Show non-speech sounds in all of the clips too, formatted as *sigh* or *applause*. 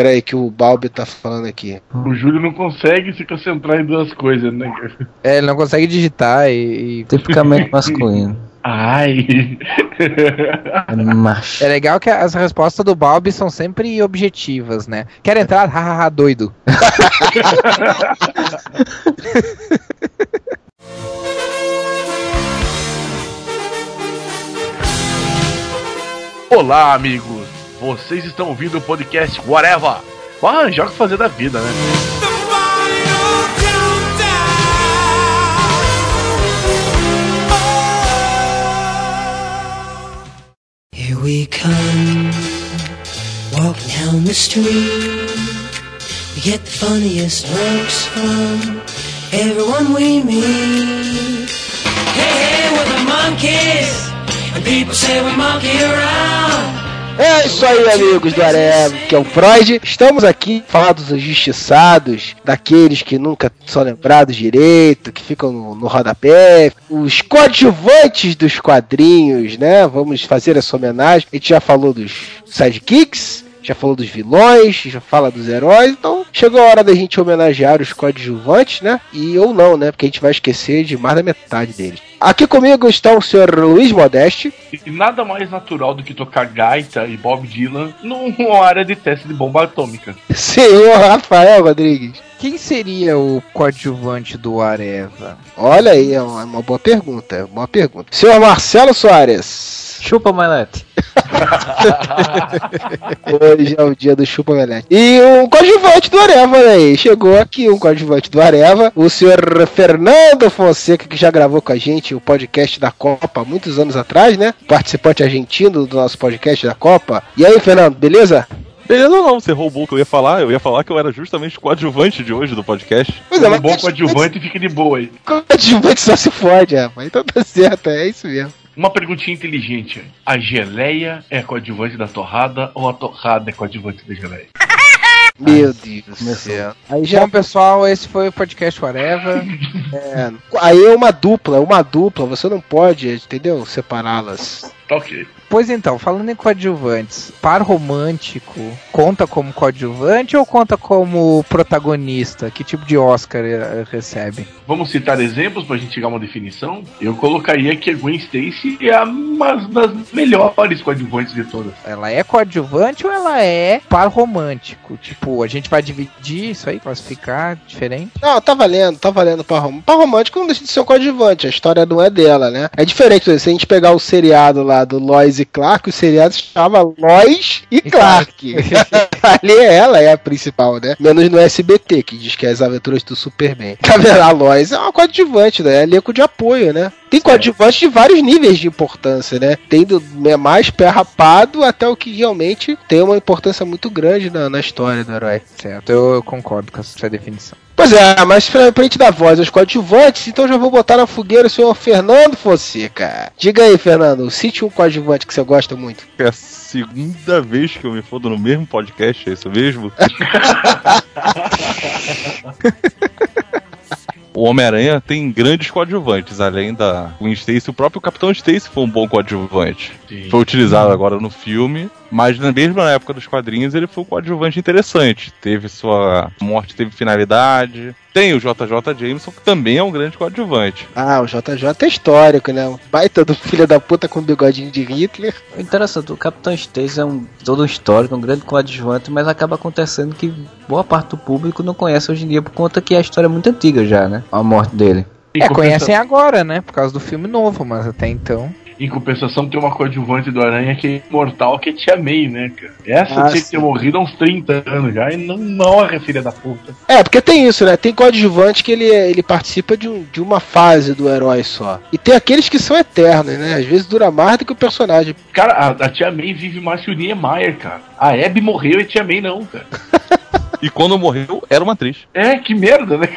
Pera aí que o Balbi tá falando aqui. O Júlio não consegue se concentrar em duas coisas, né? É, ele não consegue digitar e. e... Tipicamente *laughs* masculino. Ai. É macho. É legal que as respostas do Balbi são sempre objetivas, né? Quer entrar? Hahaha, doido. *laughs* Olá, amigos. Vocês estão ouvindo o podcast Whatever. Ah, joga fazer da vida, né? Here we come, walking down the street. We get the funniest looks from everyone we meet. Hey, hey, we're the monkeys, and people say we monkey around. É isso aí, amigos do Areva, que é o Freud. Estamos aqui falar dos injustiçados, daqueles que nunca são lembrados direito, que ficam no, no rodapé, os coadjuvantes dos quadrinhos, né? Vamos fazer essa homenagem. A gente já falou dos sidekicks, já falou dos vilões, já fala dos heróis, então chegou a hora da gente homenagear os coadjuvantes, né? E ou não, né? Porque a gente vai esquecer de mais da metade deles. Aqui comigo está o senhor Luiz Modeste. E nada mais natural do que tocar gaita e Bob Dylan numa área de teste de bomba atômica. Senhor Rafael Rodrigues. Quem seria o coadjuvante do Areva? Olha aí, é uma, boa pergunta, é uma boa pergunta. Senhor Marcelo Soares. Chupa, Mailete. Hoje é o dia do Chupa Melete. E um coadjuvante do Areva, né? Chegou aqui um coadjuvante do Areva, o senhor Fernando Fonseca, que já gravou com a gente o podcast da Copa muitos anos atrás, né? Participante argentino do nosso podcast da Copa. E aí, Fernando, beleza? Beleza, não, você roubou o que eu ia falar. Eu ia falar que eu era justamente o coadjuvante de hoje do podcast. Pois é, Um mas bom coadjuvante e fica de boa aí. coadjuvante só se fode, rapaz. Então tá certo, é isso mesmo. Uma perguntinha inteligente. A geleia é coadjuvante da torrada ou a torrada é coadjuvante da geleia? *laughs* Meu Deus do céu. Aí já Bom, pessoal, esse foi o podcast Whatever. *laughs* é, aí é uma dupla, é uma dupla, você não pode, entendeu? Separá-las. Tá ok. Pois então, falando em coadjuvantes, par romântico conta como coadjuvante ou conta como protagonista? Que tipo de Oscar eh, recebe? Vamos citar exemplos pra gente chegar a uma definição? Eu colocaria que a Gwen Stacy é a- uma das melhores coadjuvantes de todas. Ela é coadjuvante ou ela é par romântico? Tipo, a gente vai dividir isso aí, classificar diferente? Não, tá valendo, tá valendo pra romântico. Pra romântico não deixa de ser um coadjuvante, a história não é dela, né? É diferente, se a gente pegar o seriado lá do Lois e Clark, o seriado se chama Lois e, Clark. *laughs* Ali é ela, é a principal, né? Menos no SBT, que diz que é as aventuras do Superman. Tá vendo? A Lois é uma coadjuvante, né? É elenco de apoio, né? Tem coadjuvantes de vários níveis de importância, né? Tem do é mais pé rapado até o que realmente tem uma importância muito grande na, na história do herói. Certo, eu concordo com essa definição. Pois é, mas pra, pra gente dar voz aos coadjuvantes, então já vou botar na fogueira o senhor Fernando Fonseca. Diga aí, Fernando, cite um coadjuvante que você gosta muito. É a segunda vez que eu me fodo no mesmo podcast, é isso mesmo? *laughs* O Homem-Aranha tem grandes coadjuvantes, além da Gwen Stacy. O próprio Capitão Stacy foi um bom coadjuvante. Foi utilizado agora no filme, mas na mesma época dos quadrinhos ele foi um coadjuvante interessante. Teve sua morte, teve finalidade. Tem o JJ Jameson, que também é um grande coadjuvante. Ah, o JJ é histórico, né? Um baita do filho da puta com bigodinho de Hitler. O interessante, o Capitão Stacy é um todo um histórico, um grande coadjuvante, mas acaba acontecendo que boa parte do público não conhece hoje em dia por conta que a história é muito antiga já, né? A morte dele. É, conhecem agora, né? Por causa do filme novo, mas até então. Em compensação, tem uma coadjuvante do Aranha que é imortal, que é Tia May, né, cara? Essa Ah, tinha que ter morrido há uns 30 anos já e não morre, filha da puta. É, porque tem isso, né? Tem coadjuvante que ele, ele participa de, um- de uma fase do herói só. E tem aqueles que são eternos, né? Às vezes dura mais do que o personagem. Cara, a, a Tia May vive mais que o Niemeyer, cara. A Abby morreu e a Tia May não, cara. *laughs* E quando morreu, era uma atriz. É, que merda, né?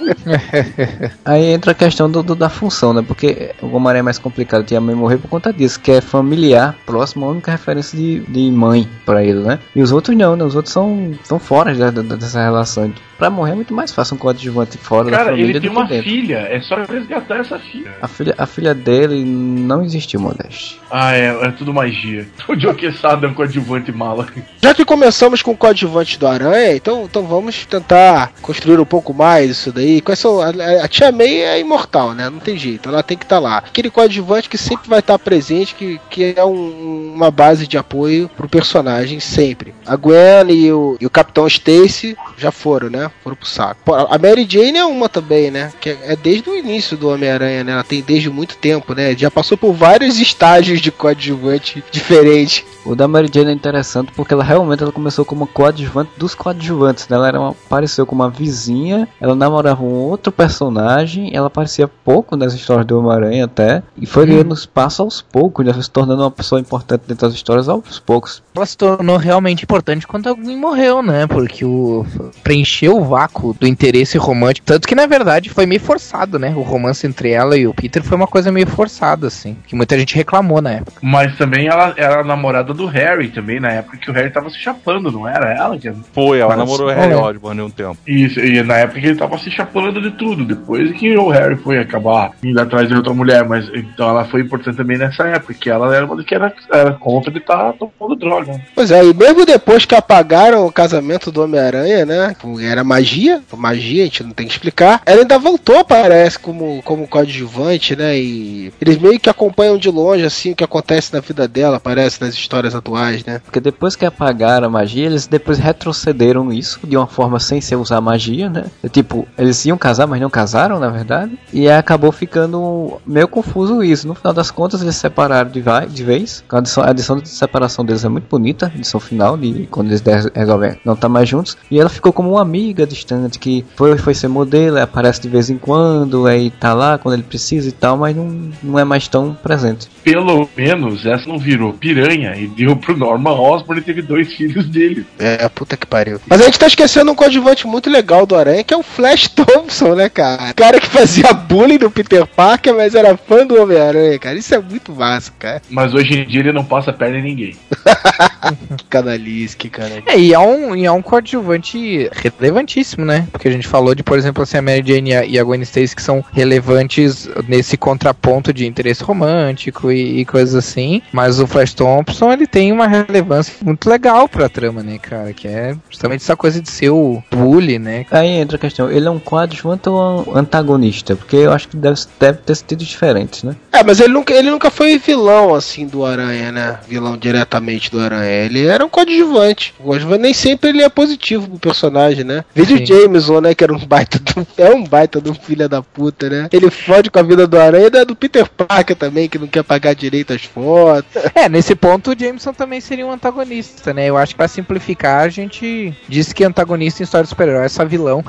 *laughs* Aí entra a questão do, do- da função, né? Porque o Homem-Aranha é mais complicado tinha mãe morrer por conta disso, que é familiar, próximo, a única referência de, de mãe pra ele, né? E os outros não, né? Os outros são, são fora da- da- dessa relação. Pra morrer é muito mais fácil um coadjuvante fora da Cara, família ele do tem que uma dentro. filha, é só resgatar essa filha. A filha, a filha dele não existiu, Modeste. Ah, é, é tudo magia. O Joe Quesada é um coadjuvante mala. Já que começamos com o coadjuvante do Aranha, então, então vamos tentar construir um pouco mais isso daí. Quais são, a, a Tia May é imortal, né? Não tem jeito, ela tem que estar lá. Aquele coadjuvante que sempre vai estar presente, que, que é um- uma base de apoio pro personagem, sempre. A Gwen e o, e o Capitão Stacy já foram, né? Foram pro saco. A Mary Jane é uma também, né? Que é, é desde o início do Homem-Aranha, né? Ela tem desde muito tempo, né? Já passou por vários estágios de coadjuvante *laughs* diferentes. O da Mary Jane é interessante porque ela realmente ela começou como coadjuvante dos coadjuvantes. Né? Ela era uma, apareceu como uma vizinha, ela namorava um outro personagem, ela aparecia pouco nas histórias do Homem-Aranha até, e foi ganhando espaço aos poucos, né? se tornando uma pessoa importante dentro das histórias aos poucos. Ela se tornou realmente importante quando alguém morreu, né? Porque o preencheu o vácuo do interesse romântico. Tanto que na verdade foi meio forçado, né? O romance entre ela e o Peter foi uma coisa meio forçada, assim. Que muita gente reclamou na época. Mas também ela era a namorada do Harry também, na época que o Harry tava se chapando, não era ela? Que... Foi, ela Parece- namorou o não Harry é. Osborn um tempo. Isso, e na época que ele tava se chapando de tudo, depois que o Harry foi acabar indo atrás de outra mulher, mas então ela foi importante também nessa época, que ela era uma das que era, era contra de estar tomando droga. né? Pois é, e mesmo depois que apagaram o casamento do Homem-Aranha, né? Era magia, magia, a gente não tem que explicar. Ela ainda voltou, parece, como, como coadjuvante, né? E eles meio que acompanham de longe, assim, o que acontece na vida dela, parece, nas histórias atuais, né? Porque depois que apagaram a magia, eles depois retrocederam isso de uma forma sem ser usar magia, né? É Tipo, eles iam casar, mas não casaram, na verdade. E aí acabou ficando meio confuso isso. No final das contas, eles se separaram de, vai, de vez. A edição, a edição de separação deles é muito bonita, a edição final, de quando eles resolvem não estar mais juntos. E ela ficou como uma amiga distante, que foi, foi ser modelo, aparece de vez em quando, aí tá lá quando ele precisa e tal, mas não, não é mais tão presente. Pelo menos essa não virou piranha e deu pro Norman Osborn e teve dois filhos dele. É, puta que pariu. Mas a gente tá esquecendo um coadjuvante muito legal do Aranha, que é o Flash Thompson, né, cara? O cara que fazia bullying no Peter Parker, mas era fã do Homem-Aranha, cara. Isso é muito massa, cara. Mas hoje em dia ele não passa perna em ninguém. *laughs* Que canalice, que canalice. É, e é um, e é um coadjuvante relevantíssimo, né? Porque a gente falou de, por exemplo, assim, a Mary Jane e a, e a Gwen Stacy que são relevantes nesse contraponto de interesse romântico e, e coisas assim. Mas o Flash Thompson, ele tem uma relevância muito legal pra trama, né, cara? Que é justamente essa coisa de ser o bully, né? Aí entra a questão, ele é um coadjuvante ou um antagonista? Porque eu acho que deve, deve ter sentido diferentes, né? É, mas ele nunca, ele nunca foi vilão, assim, do Aranha, né? Vilão diretamente do Aranha. Ele era um coadjuvante. O coadjuvante nem sempre ele é positivo pro personagem, né? Vídeo Sim. Jameson, né? Que era um baita do, é um baita do filho da puta, né? Ele fode com a vida do Aranha e da do Peter Parker também, que não quer pagar direito as fotos. É, nesse ponto o Jameson também seria um antagonista, né? Eu acho que pra simplificar a gente diz que antagonista em história de super-herói é só vilão.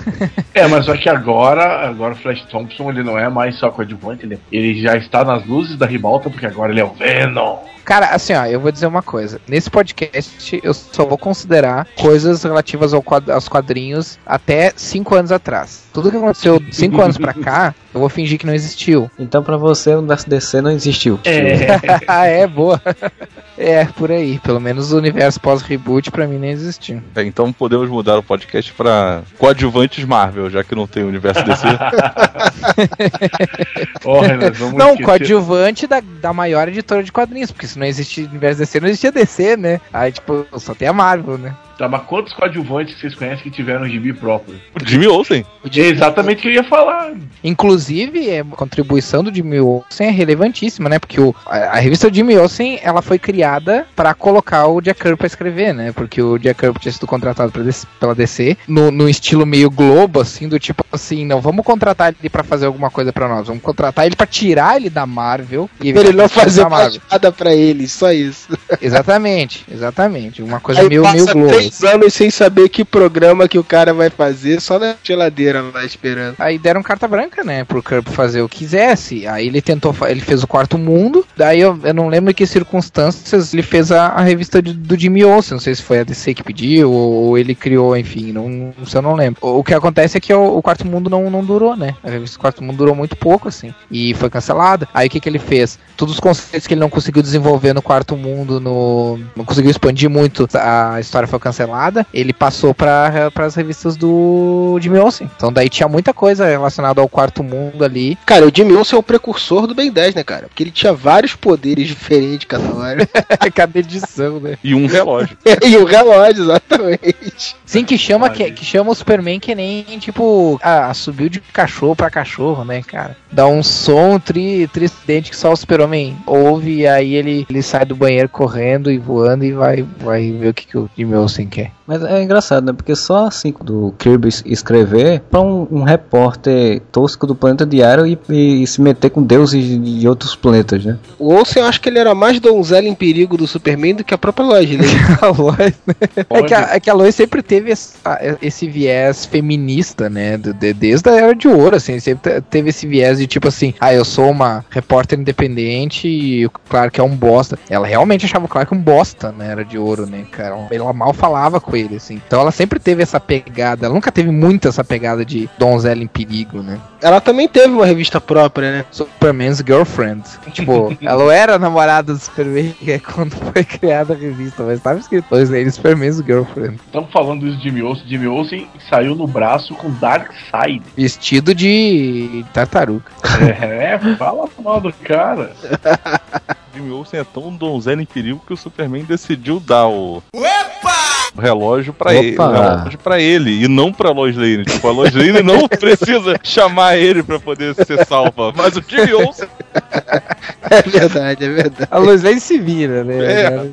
É, mas só que agora, agora o Flash Thompson ele não é mais só coadjuvante, ele, ele já está nas luzes da ribalta, porque agora ele é o Venom. Cara, assim, ó, eu vou dizer uma coisa. Nesse podcast, eu só vou considerar coisas relativas ao quad- aos quadrinhos até cinco anos atrás. Tudo que aconteceu cinco anos pra cá, eu vou fingir que não existiu. Então pra você o universo DC não existiu. É, *laughs* ah, é, boa. é, por aí. Pelo menos o universo pós-reboot pra mim nem existiu. É, então podemos mudar o podcast pra coadjuvantes Marvel, já que não tem universo DC. Nós *laughs* vamos Não, esquecer- coadjuvante da, da maior editora de quadrinhos, porque se não existe universo DC, não existia DC, né? Aí, tipo, só tem a Marvel, né? Tá, mas quantos coadjuvantes vocês conhecem que tiveram gibi próprio? o Jimmy Olsen. É exatamente o que eu ia falar. Inclusive, é, a contribuição do Jimmy Olsen é relevantíssima, né? Porque o, a, a revista Jimmy Olsen, ela foi criada pra colocar o Jack Kirby pra escrever, né? Porque o Jack Kirby tinha sido contratado pra DC pela DC no, no estilo meio Globo, assim, do tipo assim, não vamos contratar ele pra fazer alguma coisa pra nós, vamos contratar ele pra tirar ele da Marvel e Pra ele não fazer nada pra ele, só isso. Exatamente, exatamente. Uma coisa Aí meio, meio Globo. Três Dois anos sem saber que programa que o cara vai fazer, só na geladeira lá esperando. Aí deram carta branca, né, pro Kirby fazer o que quisesse. Aí ele tentou, ele fez o quarto mundo. Daí eu, eu não lembro em que circunstâncias ele fez a, a revista de- do Jimmy Olsen. Não sei se foi a DC que pediu ou, ou ele criou, enfim, não, isso eu não lembro. O, o que acontece é que o, o quarto mundo não, não durou, né? A revista do quarto mundo durou muito pouco, assim, e foi cancelada. Aí o que, que ele fez? Todos os conceitos que ele não conseguiu desenvolver no quarto mundo, no, não conseguiu expandir muito, a história foi cancelada. Ele passou para as revistas do Jimmy Olsen. Então daí tinha muita coisa relacionada ao quarto mundo ali. Cara, o Jimmy Olsen é o precursor do Ben 10, né, cara? Porque ele tinha vários poderes diferentes cada hora. *laughs* Cada edição, né? E um relógio. *laughs* e o relógio, exatamente. Sim, que chama, que, que chama o Superman que nem, tipo, ah, subiu de cachorro pra cachorro, né, cara? Dá um som tri, tridente que só o Super-Homem ouve e aí ele, ele sai do banheiro correndo e voando e vai, vai ver o que, que o Jimmy Olsen quer. Mas é engraçado, né? Porque só assim do Kirby es- escrever pra um, um repórter tosco do planeta diário e, e se meter com deuses de outros planetas, né? O Olsen, eu acho que ele era mais donzela em perigo do Superman do que a própria loja *laughs* dele. a Lois, né? É que a, é que a Lois sempre teve essa- esse viés feminista, né? de- de- desde a era de ouro, assim, sempre te- teve esse viés de tipo assim, ah, eu sou uma repórter independente e o Clark é um bosta. Ela realmente achava o Clark um bosta na era de ouro, né, cara? Ela mal falava com ele, assim. Então ela sempre teve essa pegada, ela nunca teve muito essa pegada de donzela em perigo, né? Ela também teve uma revista própria, né? Superman's Girlfriend. Tipo, *laughs* ela era namorada do Superman *laughs* quando foi criada a revista, mas tava escrito Lois Lane Superman's Girlfriend. Estamos falando isso de Jimmy Olsen. Jimmy Olsen saiu no braço com Darkseid. Vestido de tartaruga. É, fala mal do cara. *laughs* Jimmy Olsen é tão donzela em perigo que o Superman decidiu dar o. O relógio pra Opa! ele, o relógio pra ele e não pra Lois Lane. Tipo, a Lois Lane não *laughs* precisa chamar ele pra poder ser salva, mas o Jimmy Olsen *laughs* É verdade, é verdade. A Lois Lane se vira, né? É.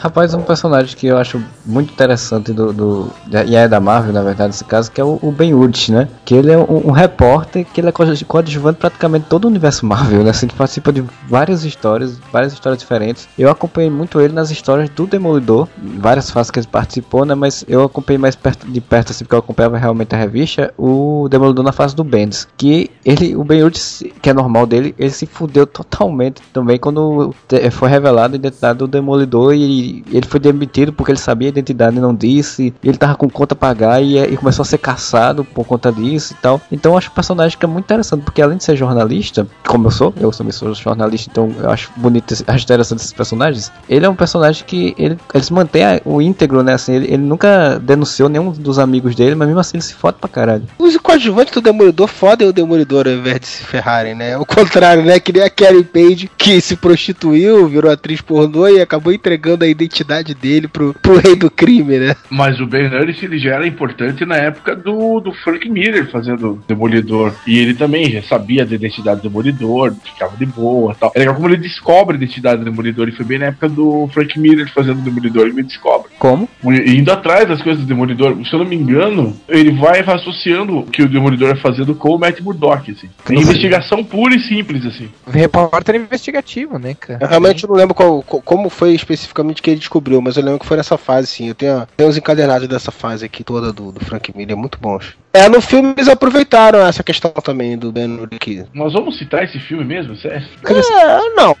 Rapaz, um personagem que eu acho muito interessante do, do e é da Marvel, na verdade, nesse caso, que é o, o Ben Urich, né? Que ele é um, um repórter que ele é coadju- coadjuvante praticamente todo o universo Marvel, né? Assim, ele participa de várias histórias, várias histórias diferentes. Eu acompanhei muito ele nas histórias do Demolidor, várias fases que ele participou, né? Mas eu acompanhei mais perto, de perto, assim, porque eu acompanhava realmente a revista, o Demolidor na fase do Bendis. Que ele, o Ben Urich, que é normal dele, ele se fudeu totalmente também quando foi revelada a identidade do Demolidor e ele foi demitido porque ele sabia a identidade e não disse. Ele tava com conta a pagar e, e começou a ser caçado por conta disso e tal. Então eu acho o personagem que é muito interessante, porque além de ser jornalista, como eu sou, eu também sou jornalista, então eu acho bonito, acho interessante esses personagens. Ele é um personagem que ele, ele se mantém a- o íntegro, né? Assim, ele, ele nunca denunciou nenhum dos amigos dele, mas mesmo assim ele se fode pra caralho. Os coadjuvantes do Demolidor fodem o Demolidor ao invés de se ferrarem, né? O contrário, né? Que nem a Karen Page, que se prostituiu, virou atriz pornô e acabou entregando a identidade dele pro, pro rei do crime, né? Mas o Ben Urich ele já era importante na época do, do Frank Miller fazendo Demolidor. E ele também já sabia da identidade do Demolidor, ficava de boa e tal. É legal como ele descobre a identidade do Demolidor. E foi bem na época do Frank Miller fazendo o Demolidor, ele me descobre. Como? E indo atrás das coisas do Demolidor, se eu não me engano, ele vai associando o que o Demolidor vai fazendo com o Matt Murdock, assim. É investigação pura e simples, assim. Repórter investigativo, né, cara? Eu realmente não lembro qual- co- como foi especificamente que ele descobriu, mas eu lembro que foi nessa fase, sim. Eu tenho, tenho os encadernados dessa fase aqui toda do, do Frank Miller, muito bons. É, no filme eles aproveitaram essa questão também do Ben Urich. Nós vamos citar esse filme mesmo, sério? É, não.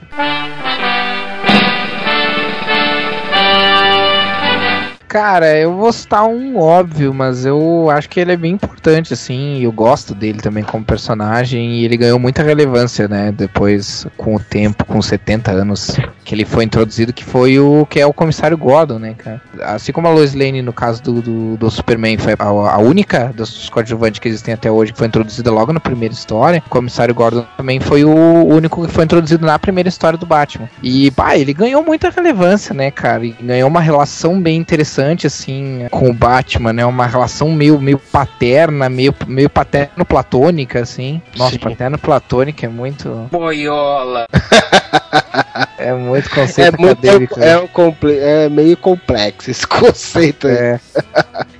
Cara, eu vou citar um óbvio, mas eu acho que ele é bem importante, assim, eu gosto dele também como personagem, e ele ganhou muita relevância, né, depois, com o tempo, com 70 anos, que ele foi introduzido, que foi o que é o Comissário Gordon, né, cara. Assim como a Lois Lane, no caso do, do, do Superman, foi a, a única dos coadjuvantes que existem até hoje, que foi introduzida logo na primeira história, o Comissário Gordon também foi o único que foi introduzido na primeira história do Batman. E, pá, ele ganhou muita relevância, né, cara, e ganhou uma relação bem interessante, assim, com o Batman, né, uma relação meio, meio paterna, meio, meio paterno-platônica, assim. Nossa, paterno-platônica é muito... Boiola. *laughs* *laughs* É muito É, conceito muito, acadêmico. né? é, um comple- é meio complexo esse *laughs* conceito aí. É.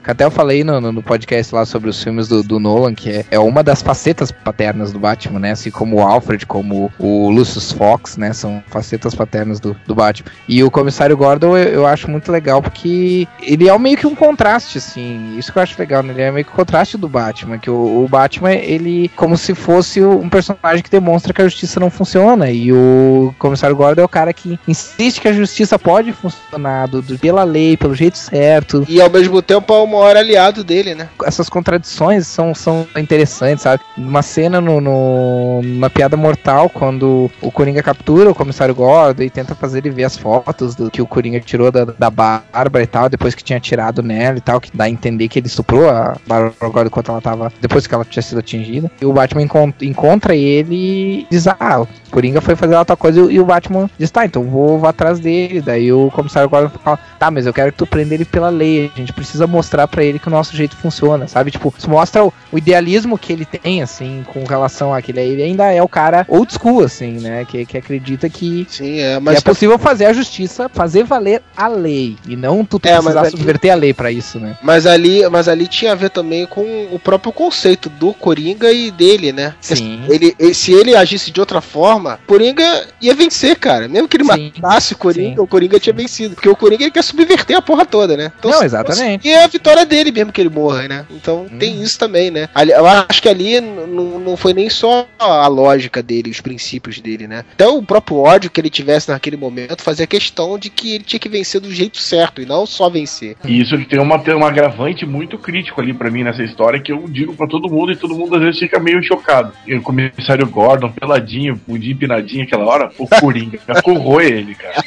até eu falei no, no, podcast lá sobre os filmes do, do Nolan, que é, é uma das facetas paternas do Batman, né? Assim como o Alfred, como o Lucius Fox, né? São facetas paternas do, do Batman. E o Comissário Gordon eu, eu acho muito legal porque ele é meio que um contraste, assim. Isso que eu acho legal, né? Ele é meio que o contraste do Batman, que o, o Batman, ele como se fosse um personagem que demonstra que a justiça não funciona. E o Comissário Gordon é o cara que insiste que a justiça pode funcionar do, do- pela lei, pelo jeito certo. E ao mesmo tempo é o maior aliado dele, né? Essas contradições são, são interessantes, sabe? Uma cena no, no- na piada mortal, quando o Coringa captura o Comissário Gordon e tenta fazer ele ver as fotos do que o Coringa tirou da, da Bárbara e tal, depois que tinha tirado nela e tal, que dá a entender que ele estuprou a Bárbara Gordon enquanto ela tava. depois que ela tinha sido atingida. E o Batman encon- encontra ele e diz: Ah, o Coringa foi fazer outra coisa e o Batman diz: Tá, então vou, vou atrás dele. Daí o comissário Gordon fala: Tá, mas eu quero que tu prenda ele pela lei. A gente precisa mostrar pra ele que o nosso jeito funciona, sabe? Tipo, isso mostra o, o idealismo que ele tem, assim, com relação àquele. Ele ainda é o cara old school, assim, né? Que, que acredita que. Sim, é, que mas é possível fazer a justiça, fazer valer a lei. E não tu É, precisar ali- subverter a lei pra isso, né? Mas ali, mas ali tinha a ver também com o próprio conceito do Coringa e dele, né? Sim. Ele- se ele agisse de outra forma, Coringa ia vencer, cara. Mesmo que ele Sim. matasse o Coringa, Sim. o Coringa tinha vencido. Porque o Coringa ele quer subverter a porra toda, né? Não, se- exatamente. E é a vitória dele mesmo que ele morra, né? Então tem isso também, né? Ali- Eu acho que ali não foi nem só a lógica dele, os princípios dele, né? Até o próprio ódio que ele tivesse naquele momento fazia questão de que ele tinha que vencer do jeito certo e não só vencer. E isso tem uma, tem um agravante muito crítico ali pra mim nessa história que eu digo pra todo mundo e todo mundo às vezes fica meio chocado. E o comissário Gordon, peladinho, bundinho empinadinho aquela hora, o Coringa corroe ele, cara.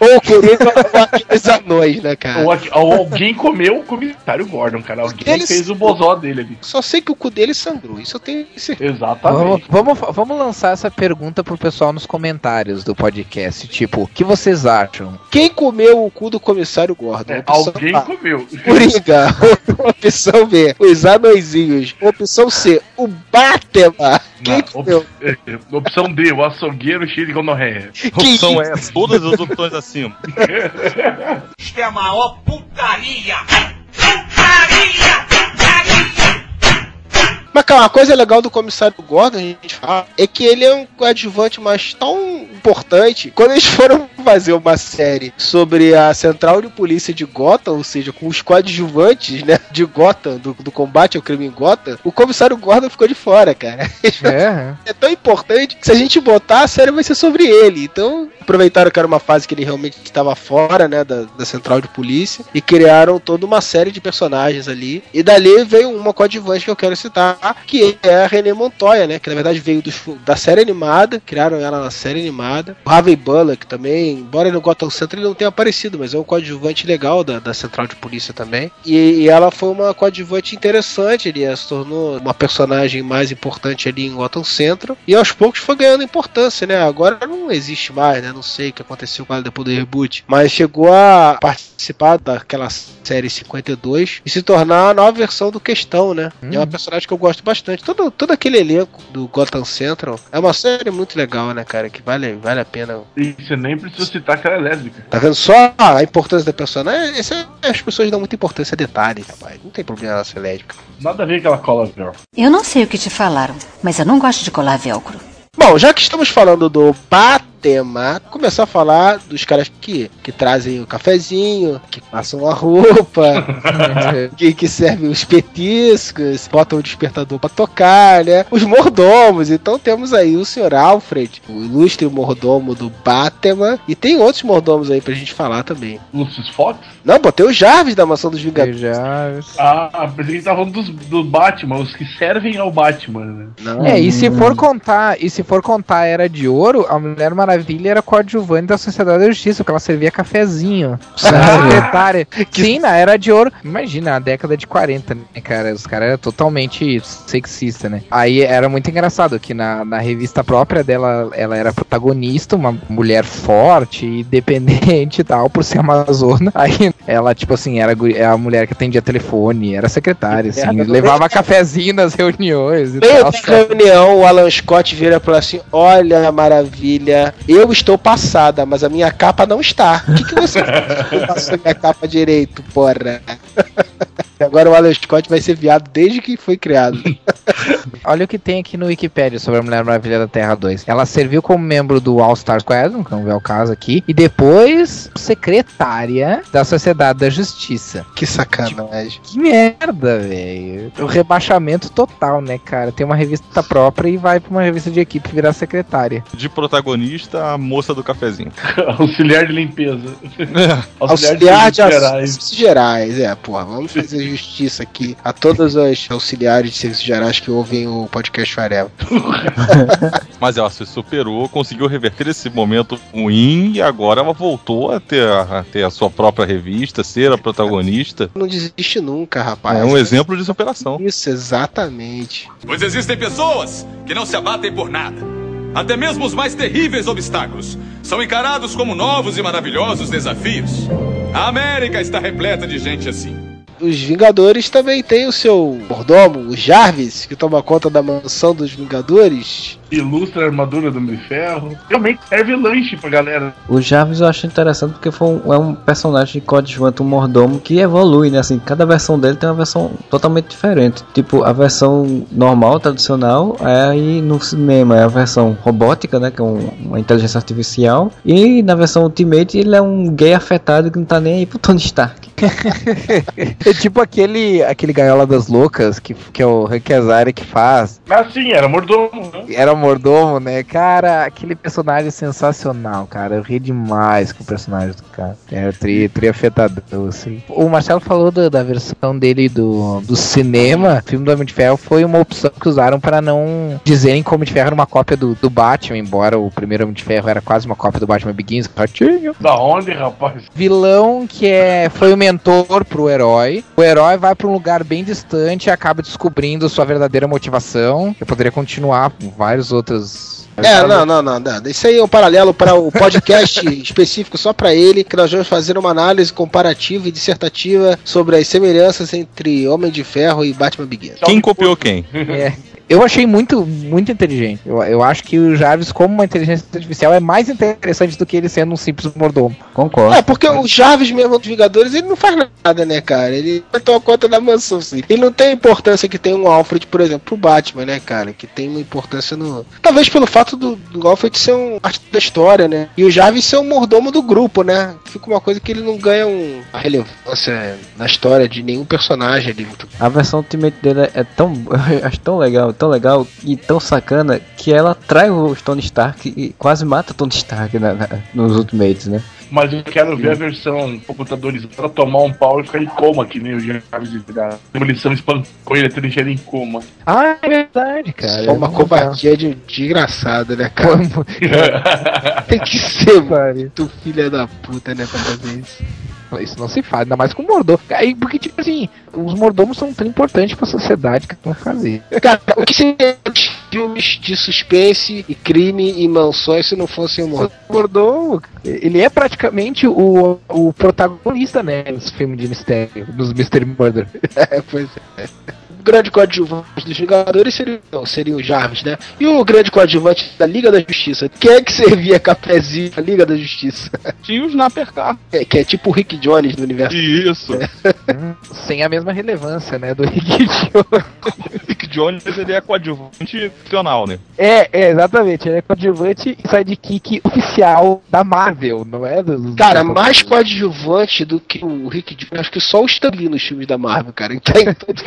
Ou o Coringa ou aqueles anões, né, cara? Ou, ou alguém comeu o comissário Gordon, cara. Alguém Eles- fez o bozó dele ali. Só sei que o cu dele sangrou, isso eu tenho certeza. Vamos, Exatamente. vamos, vamos lançar essa pergunta pro pessoal nos comentários do podcast. Tipo, o que vocês acham? Quem comeu o cu do comissário Gordon? É, alguém A, comeu. Coringa. *laughs* Opção B, os anõezinhos. Opção C, o Batman. Quem op- *laughs* opção D, o açougueiro cheio de gonorreia. Opção é todas as opções acima. *laughs* Isto é a maior putaria! Putaria! Putaria! Mas, cara, uma coisa legal do comissário Gordon, a gente fala, é que ele é um coadjuvante, mas tão importante. Quando eles foram fazer uma série sobre a central de polícia de Gotham, ou seja, com os coadjuvantes, né, de Gotham, do, do combate ao crime em Gotham, o comissário Gordon ficou de fora, cara. *laughs* É, é tão importante que se a gente botar, a série vai ser sobre ele. Então, aproveitaram que era uma fase que ele realmente estava fora, né, da, da central de polícia, e criaram toda uma série de personagens ali. E dali veio uma coadjuvante que eu quero citar, que é a René Montoya, né, que na verdade veio dos- da série animada, criaram ela na série animada. O Harvey Bullock também, embora no Gotham Center ele não tenha aparecido, mas é um coadjuvante legal da, da central de polícia também. E, e ela foi uma coadjuvante interessante, ele se tornou uma personagem mais importante ali em Gotham Central. E aos poucos foi ganhando importância, né? Agora não existe mais, né? Não sei o que aconteceu com ela depois do reboot. Mas chegou a participar daquela série 52 e se tornar a nova versão do Questão, né? E é uma personagem que eu gosto bastante. Todo, todo aquele elenco do Gotham Central é uma série muito legal, né, cara? Que vale, vale a pena E você nem precisa citar que ela é lésbica. Tá vendo só a importância da personagem? Esse é- as pessoas dão muita importância a detalhes, rapaz. Não tem problema ela ser lésbica. Nada a ver que ela cola velcro. Eu não sei o que te falaram, mas eu não gosto de colar velcro. Bom, já que estamos falando do Batman, começar a falar dos caras que, que trazem o cafezinho, que passam a roupa, *laughs* que, que servem os petiscos, botam o despertador pra tocar, né? Os mordomos. Então temos aí o Sr. Alfred, o ilustre mordomo do Batman, e tem outros mordomos aí pra gente falar também. Lucius Fox? Não, botei o Jarvis da Mansão dos Vingadores. já. Ah, pensei que tava falando dos, do Batman, os que servem ao Batman, né? Não. É, e se for contar, e se for contar a Era de Ouro, a Mulher Maravilha era coadjuvante da Sociedade da Justiça, porque ela servia cafezinho. Secretária. *laughs* *laughs* Sim, na Era de Ouro. Imagina, a década de 40, né, cara? Os caras eram totalmente sexista, né? Aí era muito engraçado que na, na revista própria dela, ela era protagonista, uma mulher forte, independente e tal, por ser amazona. Aí ela, tipo assim, era a guri- a mulher que atendia telefone, era secretária, assim, merda, levava cafezinho nas *laughs* reuniões e Meio tal. da reunião, o Alan Scott vira pra ela assim: Olha, maravilha, eu estou passada, mas a minha capa não está. O que, que você *laughs* fez? Eu passei minha capa direito, porra. *laughs* Agora o Alan Scott vai ser viado desde que foi criado. *laughs* Olha o que tem aqui no Wikipedia sobre a Mulher Maravilha da Terra 2. Ela serviu como membro do All Star Squadron, que não é o caso aqui, e depois secretária da Sociedade da Justiça. que sacanagem. Que merda, velho. O rebaixamento total, né, cara? Tem uma revista própria e vai pra uma revista de equipe virar secretária. De protagonista, a moça do cafezinho. *laughs* Auxiliar de limpeza. Auxiliar de serviços serviços gerais. É, porra, vamos fazer justiça aqui a todas as auxiliares de serviços gerais que ouvem o podcast Farelo. *laughs* Mas ela se superou, conseguiu reverter esse momento ruim e agora ela voltou a ter a, a ter a sua própria revista, ser a protagonista. Não desiste nunca, rapaz. É um exemplo de superação. Isso, exatamente. Pois existem pessoas que não se abatem por nada. Até mesmo os mais terríveis obstáculos são encarados como novos e maravilhosos desafios. A América está repleta de gente assim. Os Vingadores também tem o seu mordomo, o Jarvis, que toma conta da mansão dos Vingadores. Ilustra a armadura do Homem de Ferro. Realmente serve lanche pra galera. O Jarvis eu acho interessante porque foi um, é um personagem coadjuvante, um mordomo que evolui, né? Assim, cada versão dele tem uma versão totalmente diferente. Tipo, a versão normal, tradicional, é aí no cinema é a versão robótica, né? Que é um- uma inteligência artificial. E na versão Ultimate ele é um gay afetado que não tá nem aí pro Tony Stark. *laughs* É tipo aquele, aquele Gaiola das Loucas, que, que é o Hank Azaria que faz. Mas sim, era mordomo, né? Era mordomo, né? Cara, aquele personagem sensacional, cara. Eu ri demais com o personagem do cara. É tri, tri afetador, assim. O Marcelo falou da, da versão dele do, do cinema. O filme do Homem de Ferro foi uma opção que usaram para não dizerem que o Homem de Ferro era uma cópia do, do Batman, embora o primeiro Homem de Ferro era quase uma cópia do Batman Begins. Ratinho. Da onde, rapaz? Vilão que é, foi o mentor pro herói. O herói vai pra um lugar bem distante e acaba descobrindo sua verdadeira motivação. Eu poderia continuar com vários outros. É, não, não, não, não. Isso aí é um paralelo para o podcast *laughs* específico só para ele, que nós vamos fazer uma análise comparativa e dissertativa sobre as semelhanças entre Homem de Ferro e Batman Begins. Quem copiou quem? É. Eu achei muito, muito inteligente. Eu, eu acho que o Jarvis, como uma inteligência artificial, é mais interessante do que ele sendo um simples mordomo. Concordo. É, porque o Jarvis mesmo dos Vingadores, ele não faz nada, né, cara? Ele toma conta da mansão, sim. Ele não tem a importância que tem um Alfred, por exemplo, pro Batman, né, cara? Que tem uma importância no... Talvez pelo fato do, do Alfred ser um parte da história, né? E o Jarvis ser um mordomo do grupo, né? Fica uma coisa que ele não ganha um, uma relevância na história de nenhum personagem ali. A versão Ultimate dele é tão. *laughs* Eu acho tão legal, tão legal e tão sacana que ela trai o Tony Stark e quase mata o Tony Stark na- na- nos Ultimates, né? Mas eu quero ver a versão computadorizada pra tomar um pau e ficar em coma, que nem o de da demolição espancou ele até deixar ele em coma. Ah, é verdade, cara. É uma covardia de desgraçada, né, cara? *laughs* Tem que ser, *laughs* mano. Tu filha da puta, né, pra fazer isso. Isso não se faz, ainda mais com mordomo. Aí, porque, tipo assim, os mordomos são tão importantes pra sociedade que vão fazer. Cara, o que seria filmes de suspense e crime e mansões se não fossem o mordomo? mordomo, ele é praticamente o, o protagonista, né, nos filmes de mistério, dos Mystery Murder. *laughs* É, pois é. O grande coadjuvante dos Vingadores seria, não, seria o Jarvis, né? E o grande coadjuvante da Liga da Justiça? Quem é que servia cafezinho na Liga da Justiça? *laughs* Tinha o Snapper Car. É, que é tipo o Rick Jones do universo. Isso. *laughs* Sem a mesma relevância, né, do Rick Jones. *laughs* Rick Jones ele é coadjuvante funcional, né? É, é, exatamente, ele é coadjuvante e sidekick oficial da Marvel, não é? Dos, Cara, mais coadjuvante do que o Rick Jones, acho que só o Stan Lee nos filmes da Marvel, cara. Ele tá em tudo.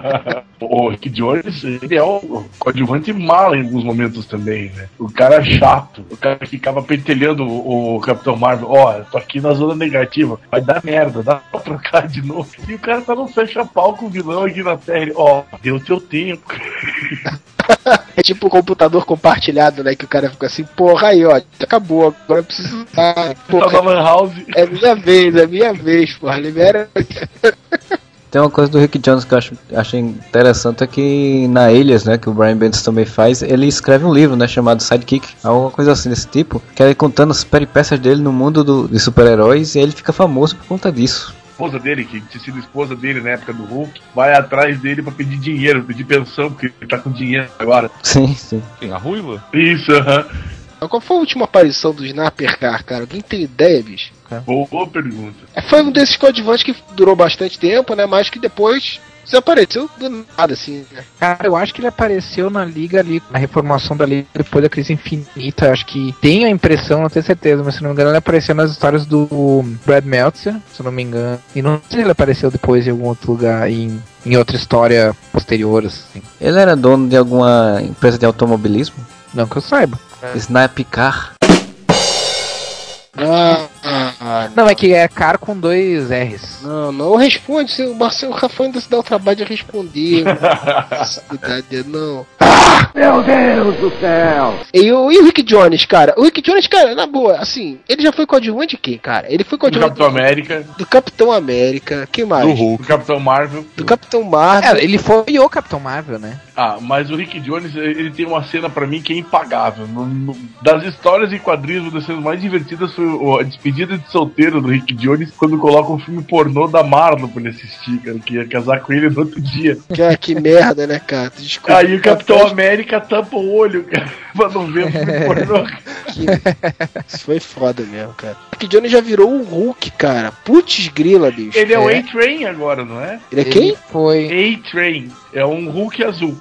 *laughs* o Rick Jones, ele é o coadjuvante mala em alguns momentos também, né? O cara chato, o cara que ficava pentelhando o, o Capitão Marvel, ó, tô aqui na zona negativa, vai dar merda, dá pra trocar de novo. E o cara tá no fecha-pau com o vilão aqui na Terra, ele, ó, deu teu tempo. *laughs* É tipo o computador compartilhado, né? Que o cara fica assim, porra, aí, ó, acabou, agora eu preciso. Ah, *laughs* Tá na porra, Lan House. é minha vez, é minha vez, porra, libera. Tem uma coisa do Rick Jones que eu acho, acho interessante é que na Elias, né, que o Brian Bendis também faz, ele escreve um livro, né, chamado Sidekick, alguma coisa assim desse tipo, que é ele contando as peripécias dele no mundo do, de super-heróis e ele fica famoso por conta disso. esposa dele, que tinha sido esposa dele na época do Hulk, vai atrás dele pra pedir dinheiro, pedir pensão, porque ele tá com dinheiro agora. Sim, sim. Quem? A Ruiva? Isso, aham. Qual foi a última aparição do Sniper Car, cara? Alguém tem ideia, bicho? Boa, boa pergunta. É, Foi um desses coadjuvantes que durou bastante tempo, né? Mas que depois desapareceu do nada, assim, né? Cara, eu acho que ele apareceu na liga ali, na reformação da liga depois da crise infinita. Eu acho que tenho a impressão, não tenho certeza, mas se não me engano, ele apareceu nas histórias do Brad Meltzer, se eu não me engano. E não sei se ele apareceu depois em algum outro lugar, em, em outra história posterior, assim. Ele era dono de alguma empresa de automobilismo? Não que eu saiba. Snipe Car. Ah, ah, Não, é que é car com dois R's. não, não responde. se O Marcelo Rafa ainda se dá o trabalho de responder. *laughs* Possibilidade, Meu Deus do céu! E o, e o Rick Jones, cara? O Rick Jones, cara, na boa, assim, ele já foi coadjuvante de quem, cara? Ele foi Do coadjuvante Capitão América, do Capitão América. Quem mais? Do Hulk. do Capitão Marvel. Do Capitão Marvel. É, ele foi o Capitão Marvel, né? Ah, mas o Rick Jones, ele tem uma cena pra mim que é impagável. No- no- das histórias e quadrinhos, uma das cenas mais divertidas foi o- a despedida de solteiro do Rick Jones, quando coloca um filme pornô da Marlon pra ele assistir, cara, que ia casar com ele no outro dia. Que, que merda, né, cara? Desculpa. Aí o Capitão América tampa o olho, cara, *laughs* pra não ver o filme *laughs* pornô. Isso foi foda mesmo, cara. O Rick Jones já virou o Hulk, cara. Putz grila, bicho. Ele é, o É. A-Train agora, não é? Ele é quem? Ele foi. A-Train. É um Hulk azul.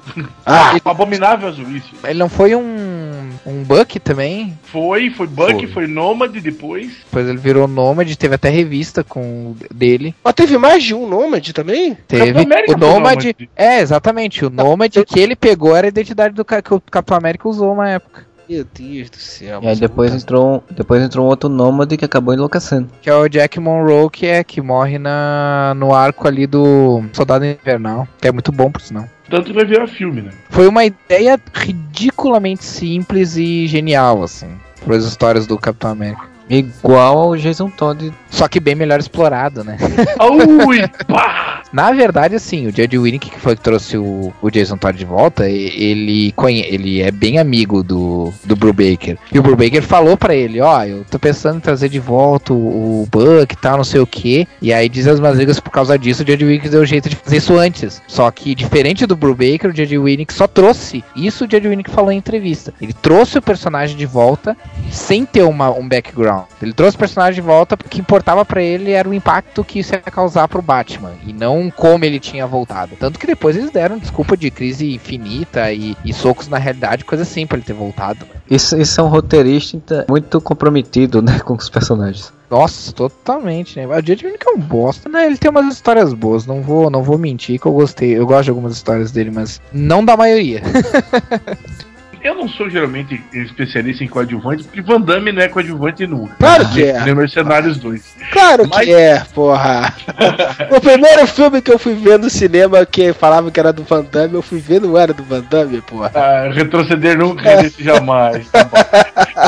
Ah, Um abominável azul, isso. Ele não foi um. Um Buck também? Foi, foi Buck, Foi. foi, Nômade depois. Depois ele virou Nômade, teve até revista com dele. mas teve mais de um Nômade também? Teve o Nômade. É, exatamente. O Nômade que ele pegou era a identidade do que o Capitão América usou uma época. Meu Deus do céu. E aí depois entrou, depois entrou um outro nômade que acabou enlouquecendo. Que é o Jack Monroe, que é que morre na, no arco ali do Soldado Invernal. Que é muito bom, por sinal. Tanto que vai virar filme, né? Foi uma ideia ridiculamente simples e genial, assim. Para as histórias do Capitão América. Igual ao Jason Todd. Só que bem melhor explorado, né? *laughs* Ui, pá! Na verdade, assim, o Judge Winnick, que foi que trouxe o, o Jason Todd de volta, ele, conhe, ele é bem amigo do, do Brubaker. E o Brubaker falou pra ele, ó, eu tô pensando em trazer de volta o, o Buck e tal, não sei o que. E aí diz as línguas por causa disso, o Judge Winnick deu jeito de fazer isso antes. Só que, diferente do Brubaker, o Judge Winnick só trouxe, isso o Judge Winnick falou em entrevista. Ele trouxe o personagem de volta sem ter uma, um background. Ele trouxe o personagem de volta porque o que importava pra ele era o impacto que isso ia causar pro Batman e não como ele tinha voltado. Tanto que depois eles deram desculpa de crise infinita e, e socos na realidade, coisa assim pra ele ter voltado. né? Isso, isso é um roteirista muito comprometido né, com os personagens. Nossa, totalmente, né? O Judge Winnick é um bosta, né? Ele tem umas histórias boas, não vou, não vou mentir que eu gostei. Eu gosto de algumas histórias dele, mas não da maioria. *laughs* Eu não sou geralmente especialista em coadjuvante, porque Van Damme não é coadjuvante nunca. Claro que é. Nem Mercenários 2. Claro Mas- que é, porra. *laughs* o primeiro filme que eu fui ver no cinema que falava que era do Van Damme, eu fui ver não era do Van Damme, porra. Ah, retroceder nunca desse jamais. Tá bom. *laughs*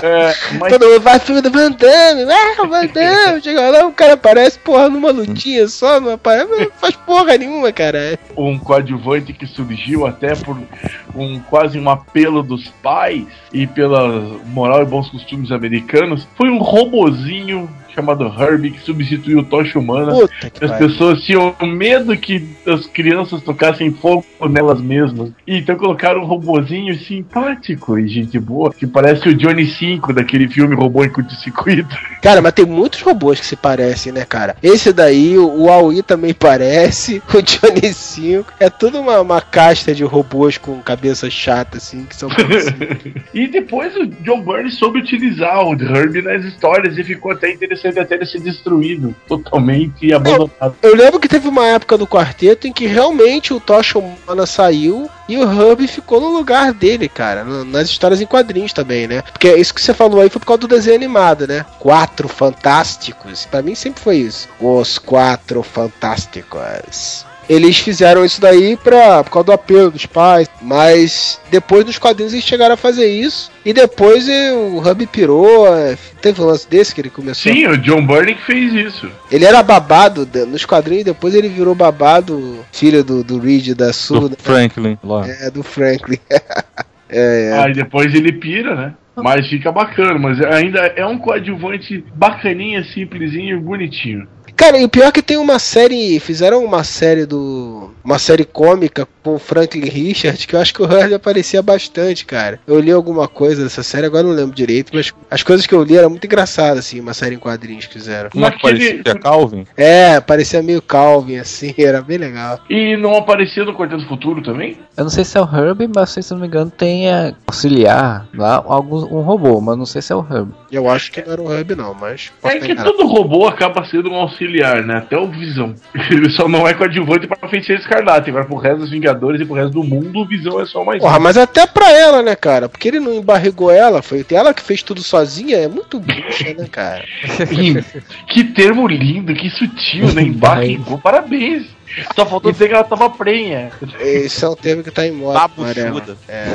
É, mas Todo mundo vai filme do Van Damme, ah, Van *laughs* Damme, chega lá, o cara aparece, porra, numa lutinha só, não aparece, não faz porra nenhuma, cara. um coadjuvante que surgiu até por um quase um apelo dos pais e pela moral e bons costumes americanos. Foi um robozinho chamado Herbie que substituiu o Tocha Humana. As pariu. pessoas tinham medo que as crianças tocassem fogo nelas mesmas. E então colocaram um robozinho simpático e gente boa, que parece o Johnny 5 daquele filme Robô em Curto-Circuito. *laughs* Cara, mas tem muitos robôs que se parecem, né, cara? Esse daí, o o Aoi também parece, *laughs* o Johnny 5. É tudo uma, uma casta de robôs com cabeça chata, assim, que são *laughs* parecidos. E depois o John Byrne soube utilizar o Herbie nas histórias e ficou até interessante até ele ser destruído totalmente e abandonado. Eu lembro que teve uma época do quarteto em que realmente o Tocha Humana saiu e o Hub ficou no lugar dele, cara. Nas histórias em quadrinhos também, né? Porque isso que você falou aí foi por causa do desenho animado, né? Quatro Fantásticos. Pra mim sempre foi isso. Os Quatro Fantásticos. Eles fizeram isso daí pra, por causa do apelo dos pais, mas depois nos quadrinhos eles chegaram a fazer isso. E depois o Hub pirou. eh, Teve um lance desse que ele começou Sim, o John Byrne que fez isso. ele era babado nos quadrinhos, depois ele virou babado, filho do, do Reed da Sul, Do Franklin lá. é, do Franklin. *laughs* é, é. Aí depois ele pira, né? Mas fica bacana, mas ainda é um coadjuvante bacaninha, simplesinho e bonitinho. Cara, e o pior é que tem uma série. Fizeram uma série do. Uma série cômica com o Franklin Richard, que eu acho que o Herbie aparecia bastante, cara. Eu li alguma coisa dessa série, agora não lembro direito, mas as coisas que eu li eram muito engraçadas, assim, uma série em quadrinhos que fizeram. Uma que Naquele- parecia Calvin. É, parecia meio Calvin, assim, *laughs* era bem legal. E não aparecia no Quarteto do Futuro também? Eu não sei se é o Herbie, mas se eu não me engano tem a auxiliar lá, algum, um robô, mas não sei se é o Herbie. Eu acho que não era o Herbie, não, mas. É que todo robô acaba sendo um auxiliar, né? Até o Visão. *laughs* Ele só não é coadjuvante pra Feiticeiro Escarlate. Vai pro resto dos Vingadores e pro resto do mundo, o Visão é só mais Porra, um. mas até pra ela, né, cara? Porque ele não embarrigou ela, foi ela que fez tudo sozinha, é muito bruxa, né, cara? *laughs* Que termo lindo, que sutil, né? *laughs* Embarrigou, parabéns. Só faltou dizer que ela tava prenha. Esse é um termo que tá em moda. Amarela. Babuchuda. É.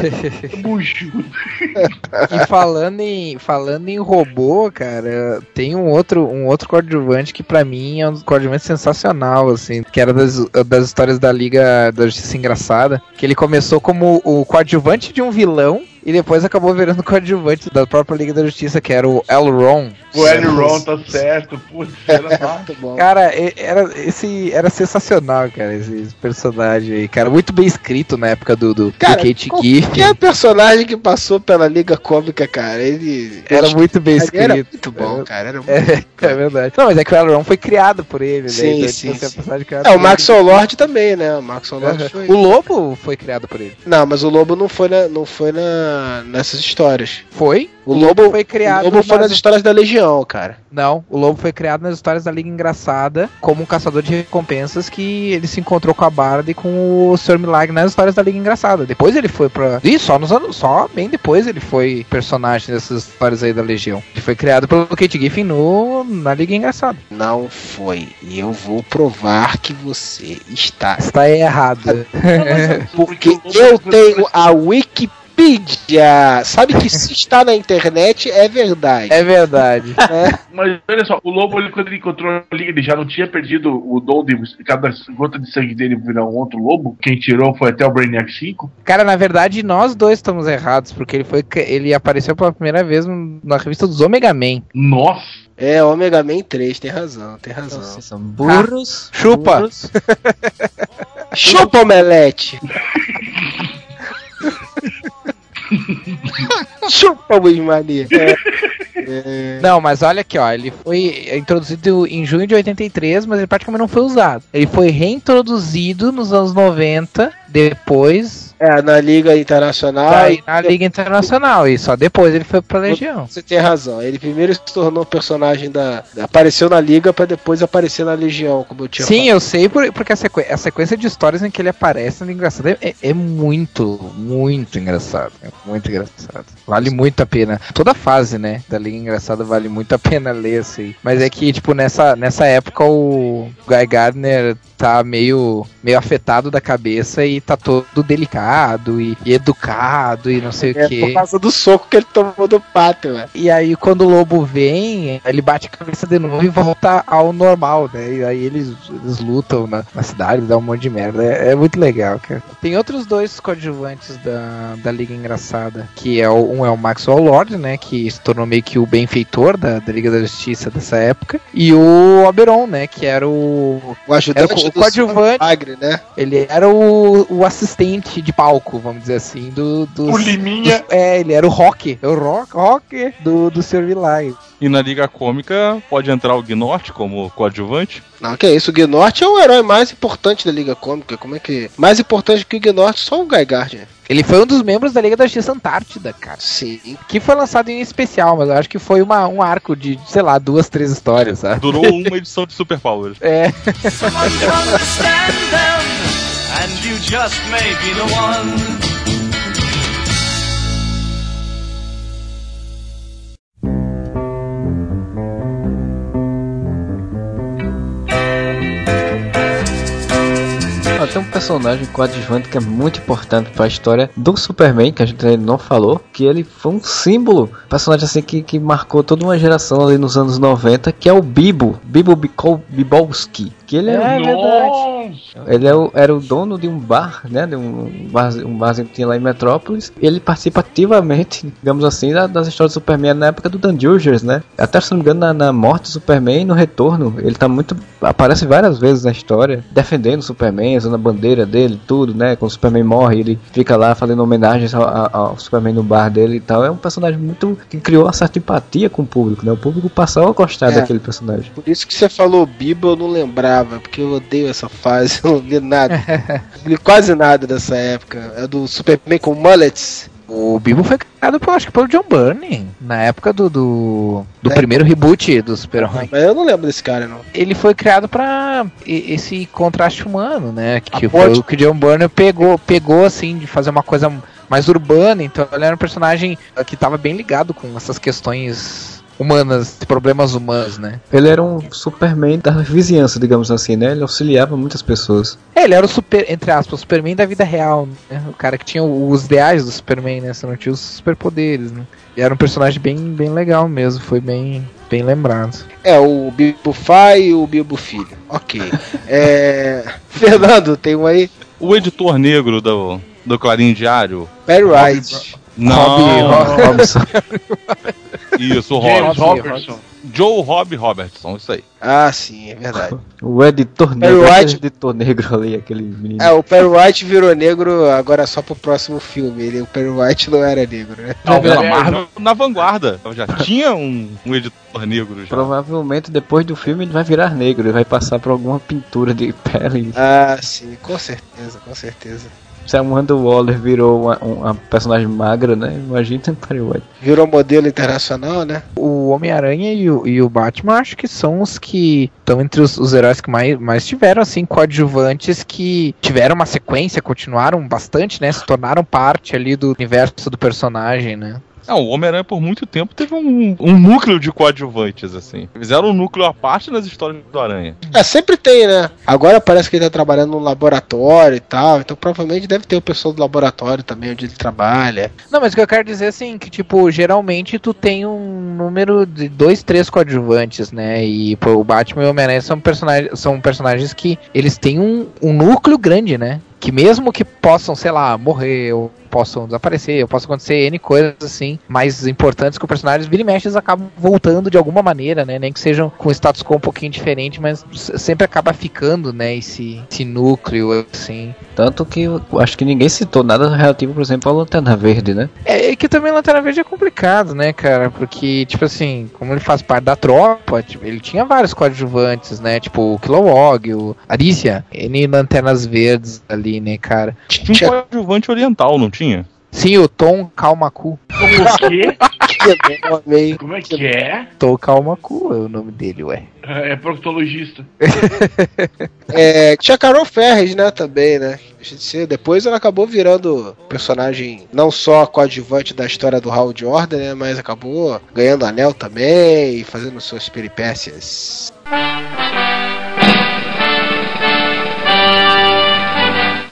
E falando em, falando em robô, cara, tem um outro, um outro coadjuvante que pra mim é um coadjuvante sensacional, assim, que era das, das histórias da Liga da Justiça Engraçada, que ele começou como o coadjuvante de um vilão e depois acabou virando *laughs* coadjuvante da própria Liga da Justiça, que era o Elron. O Ellie Ron tá certo. Putz, era. *laughs* Muito bom. Cara, era, esse, era sensacional, cara, esse personagem aí, cara, muito bem escrito na época do, do, Cara, do Kate qualquer Giffen. personagem que passou pela Liga Cômica, cara, ele. Era muito bem escrito. Era muito bom, cara. Era muito... É, *laughs* é verdade. Não, mas é que o Elron foi criado por ele, né? Sim, Então, sim, tipo, a sim. personagem criada É, o. Maxwell Lord também, né? O Maxwell Lord Aham. foi. O Lobo foi criado por ele. Não, mas o Lobo não foi, na, não foi na, nessas histórias. Foi? O Lobo foi criado. o Lobo foi nas- nas histórias da Legião, cara. Não, o Lobo foi criado nas histórias da Liga Engraçada como um caçador de recompensas que ele se encontrou com a Barda e com o Sr. Milagre nas histórias da Liga Engraçada. Depois ele foi pra. Ih, só nos anos. Só bem depois ele foi personagem dessas histórias aí da Legião. Ele foi criado pelo Kate Giffen no, na Liga Engraçada. Não foi. E eu vou provar que você está. Está errado. *laughs* Porque eu tenho a Wikipedia. Sabe que se *laughs* está na internet é verdade. É verdade. *laughs* Mas olha só, o Lobo, ele, quando ele encontrou a Liga, ele já não tinha perdido o dom de cada gota de sangue dele virar um outro lobo. Quem tirou foi até o Brainiac 5. Cara, na verdade, nós dois estamos errados, porque ele foi. Ele apareceu pela primeira vez na revista dos Omega Man. Nossa! É, Omega Man 3, tem razão, tem razão. Vocês são burros. Chupa! burros. *laughs* Chupa, Omelete! *laughs* Chupa, Luiz Mania! Não, mas olha aqui, ó. Ele foi introduzido em junho de 83, mas ele praticamente não foi usado. Ele foi reintroduzido nos anos 90, depois. É, na Liga Internacional. daí na Liga Internacional. E só depois ele foi pra Legião. Você tem razão. Ele primeiro se tornou personagem da. Apareceu na Liga pra depois aparecer na Legião, como eu tinha Sim, eu sei, por- porque a, sequ- a sequência de histórias em que ele aparece na engraçada é, é muito, muito engraçado. É muito engraçado. Vale muito a pena. Toda a fase, né, da Liga Engraçada vale muito a pena ler, assim. Mas é que, tipo, nessa, nessa época o Guy Gardner tá meio, meio afetado da cabeça e tá todo delicado e, e educado e não sei É o que. por causa do soco que ele tomou do pato, velho. E aí, quando o lobo vem, ele bate a cabeça de novo e volta ao normal, né? E aí eles, eles lutam na, na cidade, dá um monte de merda. É, é muito legal, cara. Tem outros dois coadjuvantes da, da Liga Engraçada, que é o, um é o Maxwell Lord, né? Que se tornou meio que o benfeitor da, da Liga da Justiça dessa época. E o Oberon, né? Que era o. O ajudante Era o do coadjuvante. Agri, né? Ele era o, o assistente de palco, vamos dizer assim, do. dos- O Liminha. dos- é, ele era o rock. O rock, rock do, do Sr. E na Liga Cômica pode entrar o Gnort como coadjuvante. Não, que é isso, o Gnort é o herói mais importante da Liga Cômica. Como é que. Mais importante que o Gnort, só o Guy Gardner. Ele foi um dos membros da Liga da Justiça Antártida, cara. Sim. Que foi lançado em especial, mas eu acho que foi uma, um arco de, sei lá, duas, três histórias, sabe? Durou uma *laughs* edição de Super Powers. É. and you just may be the one. Tem um personagem coadjuvante que é muito importante para a história do Superman, que a gente ainda não falou, que ele foi um símbolo, personagem assim que, que marcou toda uma geração ali nos anos 90, que é o Bibo, Bibo Bikol- Bibowski, que ele é, É verdade. ele é o- era o dono de um bar, né, de um, bar, um barzinho que tinha lá em Metrópolis, e ele participa ativamente, digamos assim, da- das histórias do Superman na época do Dan Jurgens, né, até se não me engano na, na morte do Superman e no retorno, ele tá muito, aparece várias vezes na história, defendendo o Superman, usando a bandeira dele, tudo, né, quando o Superman morre, ele fica lá fazendo homenagens ao, ao- Superman no bar dele e tal, é um personagem muito, que criou uma certa empatia com o público, né, o público passou a gostar É. daquele personagem. Por isso que você falou Bibo, eu não lembrava, porque eu odeio essa fase, *laughs* eu não li nada. *laughs* li quase nada dessa época. É do Superman com mullets. O Bibo foi criado, pelo, acho que pelo John Byrne, na época do, do, do É. primeiro reboot do Super-Homem. Mas eu não lembro desse cara, não. Ele foi criado pra e- esse contraste humano, né? Que A foi o que o John Byrne pegou, pegou, assim, de fazer uma coisa mais urbana. Então ele era um personagem eh, que tava bem ligado com essas questões humanas, problemas humanos, né? Ele era um Superman da vizinhança, digamos assim, né? Ele auxiliava muitas pessoas. É, ele era o super, entre aspas, o Superman da vida real, né? O cara que tinha os ideais do Superman, né? Você não tinha os superpoderes, né? E era um personagem bem, bem legal mesmo, foi bem, bem lembrado. É, o Bibo pai e o Bibo filho. Ok. É... Fernando, tem um aí? O editor negro do, do Clarim Diário. Perry White. Não, Rob- Robson. Isso, o James Rob. Robertson. Joe Rob Robertson, isso aí. Ah, sim, é verdade. O editor Perry negro, White. aquele editor negro ali, aquele menino. É, o Perry White virou negro agora só pro próximo filme. Ele, o Perry White não era negro, né? Não, É, na é, Marvel, na vanguarda. Já tinha um, um editor negro já. Provavelmente depois do filme ele vai virar negro, ele vai passar por alguma pintura de pele. Ah, sim, com certeza, com certeza. Se a Amanda Waller virou uma, uma personagem magra, né? Imagina o Perry White. Virou modelo internacional, né? O Homem-Aranha e o, e o Batman acho que são os que estão entre os, os heróis que mais, mais tiveram, assim, coadjuvantes que tiveram uma sequência, continuaram bastante, né? Se tornaram parte ali do universo do personagem, né? Não, o Homem-Aranha por muito tempo teve um, um núcleo de coadjuvantes, assim. Fizeram um núcleo à parte nas histórias do Aranha. É, sempre tem, né? Agora parece que ele tá trabalhando num laboratório e tal, então provavelmente deve ter o pessoal do laboratório também onde ele trabalha. Não, mas o que eu quero dizer assim, que tipo, geralmente tu tem um número de dois, três coadjuvantes, né? E pô, o Batman e o Homem-Aranha são personagens, são personagens que eles têm um, um núcleo grande, né? Que mesmo que possam, sei lá, morrer, ou possam desaparecer, ou possa acontecer N coisas assim, mais importantes que o personagem, vira e mexe, acabam voltando de alguma maneira, né? Nem que sejam com status quo um pouquinho diferente, mas sempre acaba ficando, né, esse, esse núcleo, assim. Tanto que eu acho que ninguém citou nada relativo, por exemplo, à Lanterna Verde, né? É, é que também Lanterna Verde é complicado, né, cara? Porque, tipo assim, como ele faz parte da tropa, tipo, ele tinha vários coadjuvantes, né? Tipo, o Kilowog, o Arícia, N Lanternas Verdes ali, né, cara? Tinha um coadjuvante oriental, não tinha? Sim, o Tom Calmacu. O quê? Como é que é? Tom Calmacu é o nome dele, ué. É proctologista. *laughs* É, tinha Carol Ferres, né, também, né? Deixa de ser. Depois ela acabou virando personagem não só coadjuvante da história do Hal Jordan, né? Mas acabou ganhando anel também e fazendo suas peripécias.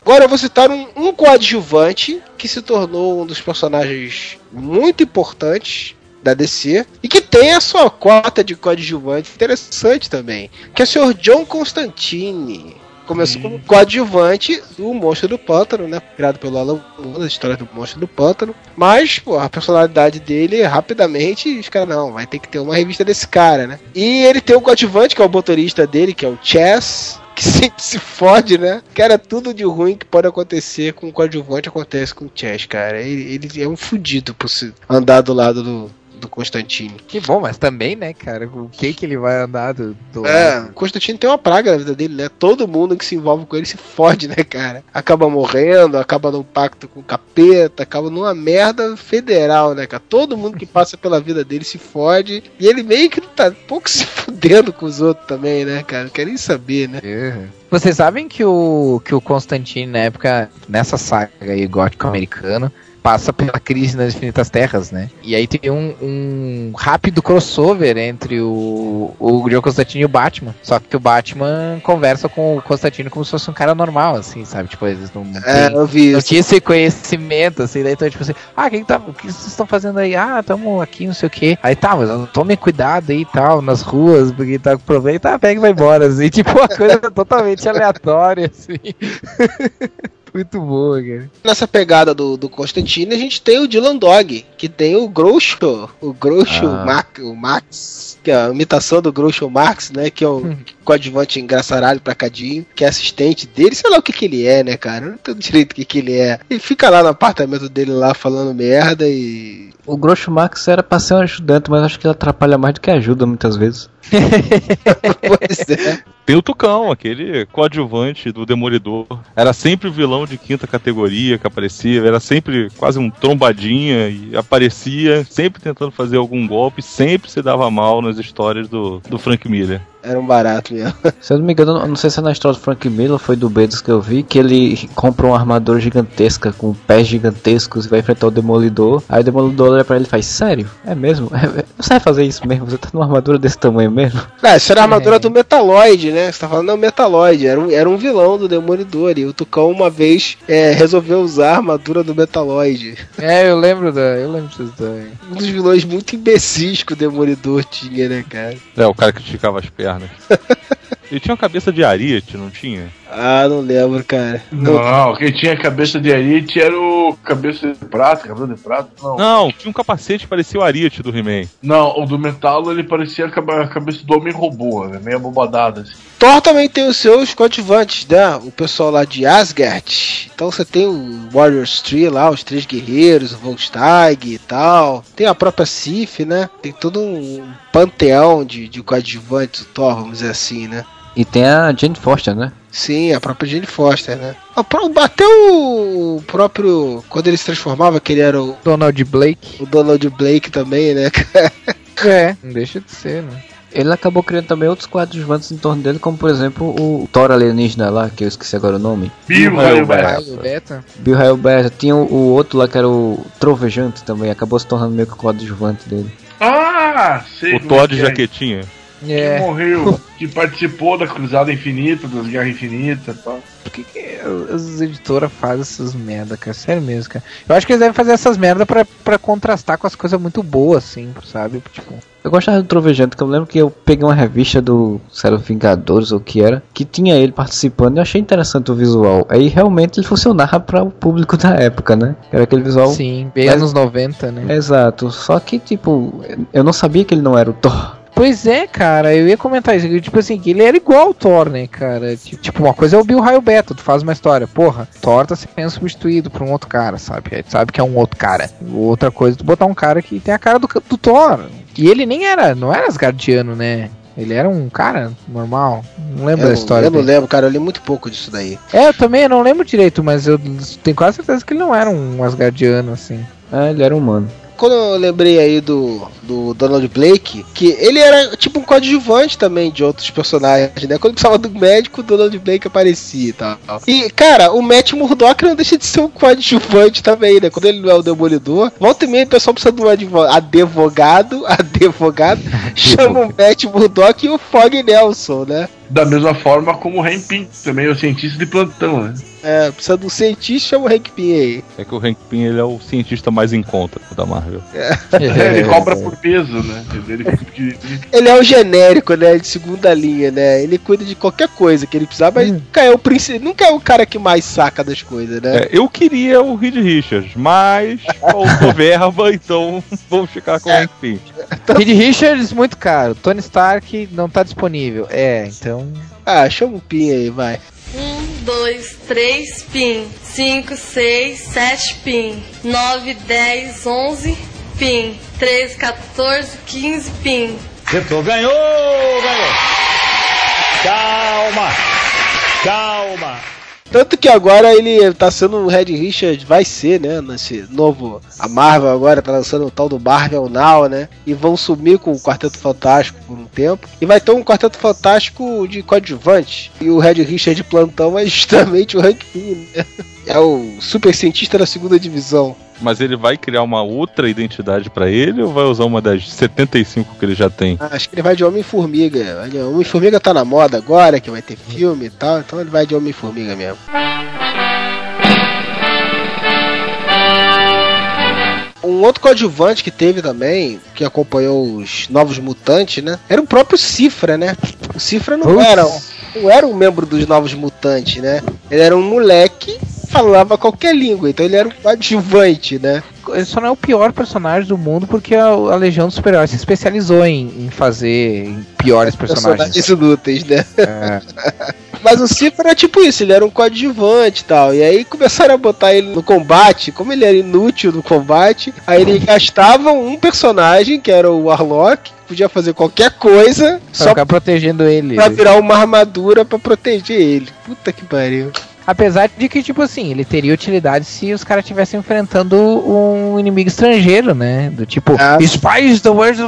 Agora eu vou citar um, um coadjuvante que se tornou um dos personagens muito importantes da DC e que tem a sua cota de coadjuvante interessante também, que é o Sr. John Constantine. Começou como coadjuvante do Monstro do Pântano, né? Criado pelo Alan Moore, a história do Monstro do Pântano. Mas, pô, a personalidade dele, rapidamente, os caras, não, vai ter que ter uma revista desse cara, né? E ele tem um coadjuvante, que é o motorista dele, que é o Chess, que *laughs* sempre se fode, né? Cara, tudo de ruim que pode acontecer com o coadjuvante acontece com o Chess, cara. Ele, ele é um fudido por se andar do lado do, do Constantine. Que bom, mas também, né, cara? O que que ele vai andar do. do- É, o Constantino tem uma praga na vida dele, né? Todo mundo que se envolve com ele se fode, né, cara? Acaba morrendo, acaba num pacto com o capeta, acaba numa merda federal, né, cara? Todo mundo que passa pela vida dele se fode. E ele meio que tá um pouco *laughs* se fudendo com os outros também, né, cara? Não quer nem saber, né? Vocês sabem que o, que o Constantine, na época, nessa saga aí gótico americano, passa pela crise nas infinitas terras, né? E aí tem um, um rápido crossover entre o, o John Constantine e o Batman. Só que o Batman conversa com o Constantine como se fosse um cara normal, assim, sabe? Tipo, eles não, não É, eu vi não isso. tinha esse conhecimento, assim, daí então, tipo assim, ah, quem tá, o que vocês estão fazendo aí? Ah, tamo aqui, não sei o que. Aí tá, mas tome cuidado aí e tal, nas ruas, porque tá com problema, tá, pega e vai embora, assim, *laughs* tipo, uma coisa totalmente aleatória, assim. *laughs* Muito boa, cara. Nessa pegada do, do Constantine, a gente tem o Dylan Dog, que tem o Groucho, o Groucho Ah. Max, o Max, que é a imitação do Groucho Marx, né? Que é o coadjuvante engraçaralho pra cadinho, que é assistente dele, sei lá o que que ele é, né, cara? Eu não tenho direito o que que ele é. Ele fica lá no apartamento dele lá falando merda e. O Groucho Max era pra ser um ajudante, mas acho que ele atrapalha mais do que ajuda muitas vezes. *laughs* pois é. Tem o Tucão, aquele coadjuvante do Demolidor. Era sempre o vilão de quinta categoria que aparecia, era sempre quase um trombadinha e aparecia, sempre tentando fazer algum golpe, sempre se dava mal nas histórias do, do Frank Miller. Era um barato mesmo. *laughs* Se eu não me engano, não sei se é na história do Frank Miller, foi do Bedos que eu vi, que ele compra uma armadura gigantesca com pés gigantescos e vai enfrentar o Demolidor. Aí o Demolidor olha pra ele e faz, sério? É mesmo? Você vai fazer isso mesmo? Você tá numa armadura desse tamanho mesmo? *laughs* Ah, isso era a armadura É. do Metaloid, né? Você tá falando, não, Metaloid. Era um, era um vilão do Demolidor. E o Tucão, uma vez, é, resolveu usar a armadura do Metaloid. É, eu lembro da. Eu lembro disso também. Um dos vilões muito imbecis que o Demolidor tinha, né, cara? É, o cara que esticava as pernas. Ele tinha uma cabeça de ariete, não tinha? Ah, não lembro, cara. Não, quem tinha cabeça de Ariete era o cabeça de prata, cabelo de prata. Não. Não, tinha um capacete que parecia o ariete do He-Man. Não, o do Metalo ele parecia a cabe- a cabeça do homem robô, né? meio abobadada assim. Thor também tem os seus coadjuvantes, né? O pessoal lá de Asgard. Então você tem o Warriors Tree lá, os três guerreiros, o Volstagg e tal. Tem a própria Sif, né? Tem todo um panteão de, de coadjuvantes, o Thor, vamos dizer assim, né? E tem a Jane Foster, né? Sim, a própria Jane Foster, né? Pró- Até o próprio. Quando ele se transformava, que ele era o, Donald Blake. o Donald Blake também, né? *laughs* É, não deixa de ser, né? Ele acabou criando também outros coadjuvantes em torno dele, como por exemplo o Thor alienígena lá, que eu esqueci agora o nome. Bill Beta. Ah. Bill Beta. Tinha o, o outro lá que era o Trovejante também, acabou se tornando meio que o coadjuvante dele. Ah, sei. O como é Thor de é. jaquetinha. Que É. morreu, *laughs* que participou da Cruzada Infinita, das Guerras Infinitas e tal. Por que, que as editoras fazem essas merda, cara? Sério mesmo, cara. Eu acho que eles devem fazer essas merda pra, pra contrastar com as coisas muito boas, assim, sabe? Tipo. Eu gostava do Trovejante, que eu lembro que eu peguei uma revista do Sério Vingadores ou o que era, que tinha ele participando e eu achei interessante o visual. Aí realmente ele funcionava para o público da época, né? Era aquele visual. Sim, bem Mas- anos 90, né? Exato, só que tipo, eu não sabia que ele não era o Thor. Pois é, cara, eu ia comentar isso. Tipo assim, que ele era igual ao Thor, né, cara? Ti- Tipo, uma coisa é o Bill Raio Beta, tu faz uma história. Porra, Thor tá sendo substituído por um outro cara, sabe? Aí tu sabe que é um outro cara. Outra coisa, é tu botar um cara que tem a cara do, do Thor. E ele nem era, não era asgardiano, né? Ele era um cara normal. Não lembro Eu, da história eu não dele. lembro, cara. Eu li muito pouco disso daí. É, eu também não lembro direito, mas eu tenho quase certeza que ele não era um asgardiano, assim. Ah, ele era humano. Quando eu lembrei aí do, do Donald Blake, que ele era tipo um coadjuvante também de outros personagens, né? Quando precisava do médico, o Donald Blake aparecia e tal. E, cara, o Matt Murdock não deixa de ser um coadjuvante também, né? Quando ele não é o Demolidor, volta e meia o pessoal precisa de um advo- advogado, *laughs* advogado, chama o *laughs* Matt Murdock e o Fog Nelson, né? Da mesma forma como o Hank Pym, também é o cientista de plantão, né? É, precisa de um cientista, chama o Hank Pym aí. É que o Hank Pym ele é o cientista mais em conta da Marvel. É, ele cobra por peso, né? Ele, ele- é o genérico, né? De segunda linha, né? Ele cuida de qualquer coisa que ele precisar, mas nunca é o príncipe, nunca é o cara que mais saca das coisas, né? É, eu queria o Reed Richards, mas faltou *laughs* verba, então *laughs* vamos ficar com o Hank Pym. Reed Richards, muito caro. Tony Stark não tá disponível. É, então. Ah, chama o Pin aí, vai. Um, dois, três, pin. Cinco, seis, sete, pin. Nove, dez, onze, pin. Treze, 14, 15, pin. Acertou, ganhou, ganhou. Calma, calma. Tanto que agora ele tá sendo o Red Richard, vai ser, né? Nesse novo. A Marvel agora tá lançando o tal do Marvel Now, né? E vão sumir com o Quarteto Fantástico por um tempo. E vai ter um Quarteto Fantástico de coadjuvante. E o Red Richard de plantão é justamente o Hank Pym, né? *laughs* é o super cientista da segunda divisão. Mas ele vai criar uma outra identidade pra ele ou vai usar uma das 75 que ele já tem? Ah, Acho que ele vai de Homem-Formiga. Homem-Formiga tá na moda agora, que vai ter filme e tal, então ele vai de Homem-Formiga mesmo. Um outro coadjuvante que teve também, que acompanhou os Novos Mutantes, né? Era o próprio Cifra, né? O Cifra não era, não era um membro dos Novos Mutantes, né? Ele era um moleque que falava qualquer língua, então ele era um coadjuvante, né? Ele só não é o pior personagem do mundo porque a, a Legião dos Super-Heróis se especializou em, em fazer em piores personagens. Personagens inúteis, né? É. *laughs* Mas o Cifra era tipo isso, ele era um coadjuvante e tal. E aí começaram a botar ele no combate, como ele era inútil no combate, aí ele gastava um personagem, que era o Warlock, podia fazer qualquer coisa, Pra só ficar protegendo ele. pra virar uma armadura pra proteger ele. Puta que pariu. Apesar de que, tipo assim, ele teria utilidade se os caras estivessem enfrentando um inimigo estrangeiro, né? Do tipo, Ah. Spies the world.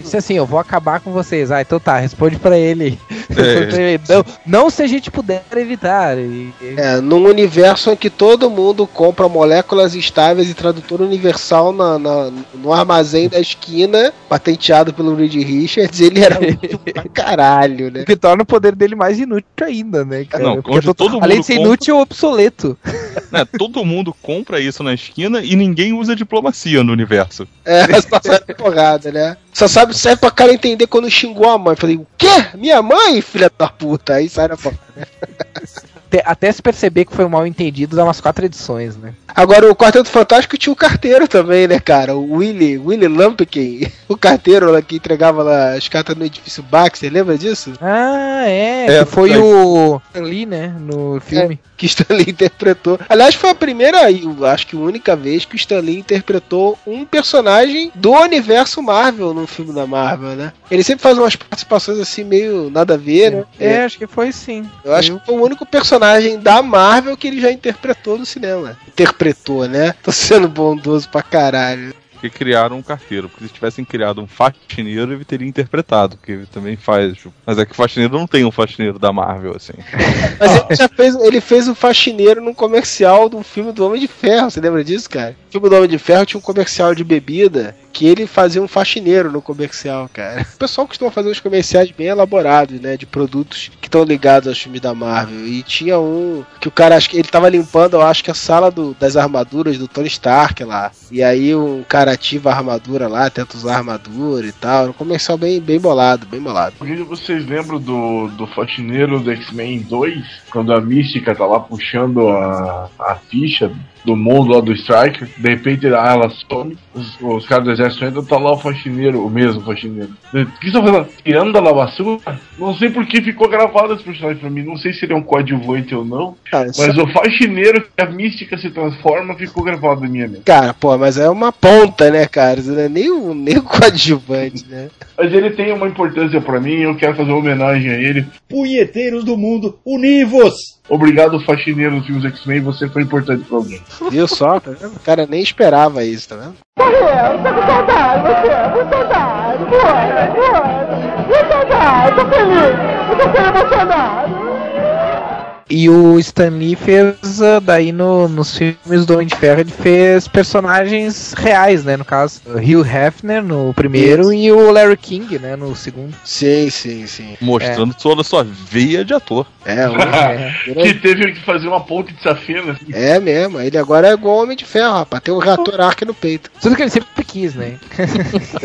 Disse assim, eu vou acabar com vocês. Ah, então tá, responde pra ele. É. *laughs* não, não se a gente puder evitar. E- e- É, num universo em que todo mundo compra moléculas estáveis e tradutor universal na, na- no armazém da esquina, patenteado pelo Reed Richards, ele era *laughs* útil pra caralho, né? O que torna o poder dele mais inútil ainda, né, cara? Não, onde to- todo além mundo de ser compra- inútil, é obsoleto. *laughs* Né, todo mundo compra isso na esquina e ninguém usa diplomacia no universo. É, *laughs* sabe porrada, né? Só sabe, serve pra cara entender quando xingou a mãe. Falei, o quê? Minha mãe, filha da puta? Aí sai na porrada. *laughs* Até, até se perceber que foi mal entendido, dá umas quatro edições, né? Agora, o Quarteto Fantástico tinha o carteiro também, né, cara? O Willy, Willy Lumpkin, *laughs* o carteiro lá que entregava lá as cartas no edifício Baxter, lembra disso? Ah, é. É, foi é. o Stan Lee, né? No filme. Que Stanley interpretou. Aliás, foi a primeira e acho que a única vez que o Stanley interpretou um personagem do universo Marvel num filme da Marvel, né? Ele sempre faz umas participações assim meio nada a ver, né? É, acho que foi sim. Eu acho que foi o único personagem da Marvel que ele já interpretou no cinema. Interpretou, né? Tô sendo bondoso pra caralho. Porque criaram um carteiro. Porque se tivessem criado um faxineiro, ele teria interpretado. Porque ele também faz. Mas é que o faxineiro não tem um faxineiro da Marvel, assim. *laughs* Mas ele já fez, ele fez o faxineiro num comercial do filme do Homem de Ferro. Você lembra disso, cara? O filme do Homem de Ferro tinha um comercial de bebida que ele fazia um faxineiro no comercial, cara. O pessoal costuma fazer uns comerciais bem elaborados, né? De produtos que estão ligados aos filmes da Marvel. E tinha um que o cara, acho que ele tava limpando, eu acho que a sala do- das armaduras do Tony Stark lá. E aí um cara ativa a armadura lá, tenta usar a armadura e tal. Um comercial bem, bem bolado, bem bolado. Vocês lembram do, do faxineiro do X-Men 2? Quando a Mística tá lá puxando a, a ficha do mundo lá do Striker, de repente ah, ela some, os, os caras do exército entram, tá lá o faxineiro, o mesmo faxineiro. O que você tá fazendo? Tirando da lavassura? Não sei por que ficou gravado esse personagem pra mim, não sei se ele é um coadjuvante ou não, Cara, mas o faxineiro que a Mística se transforma ficou gravado na minha mente. Cara, pô, mas é uma ponta, né, cara? Isso não é nem um, nem um coadjuvante, né? Mas ele tem uma importância pra mim, eu quero fazer uma homenagem a ele. Punheteiros do mundo, univos! Obrigado, faxineiro dos filmes X-Men, você foi importante pra alguém. Viu só? Tá vendo? O cara nem esperava isso, tá vendo? E o Stan Lee fez, ah, daí no, nos filmes do Homem de Ferro, ele fez personagens reais, né? No caso, o Hugh Hefner no primeiro e o Larry King, né? No segundo. Sim, sim, sim. Mostrando toda a sua veia de ator. É, *laughs* o- que teve que fazer uma ponte de safena. é mesmo. Ele agora é igual Homem de Ferro, rapaz. Tem um reator arco no peito. Tudo que ele sempre quis, né? *laughs*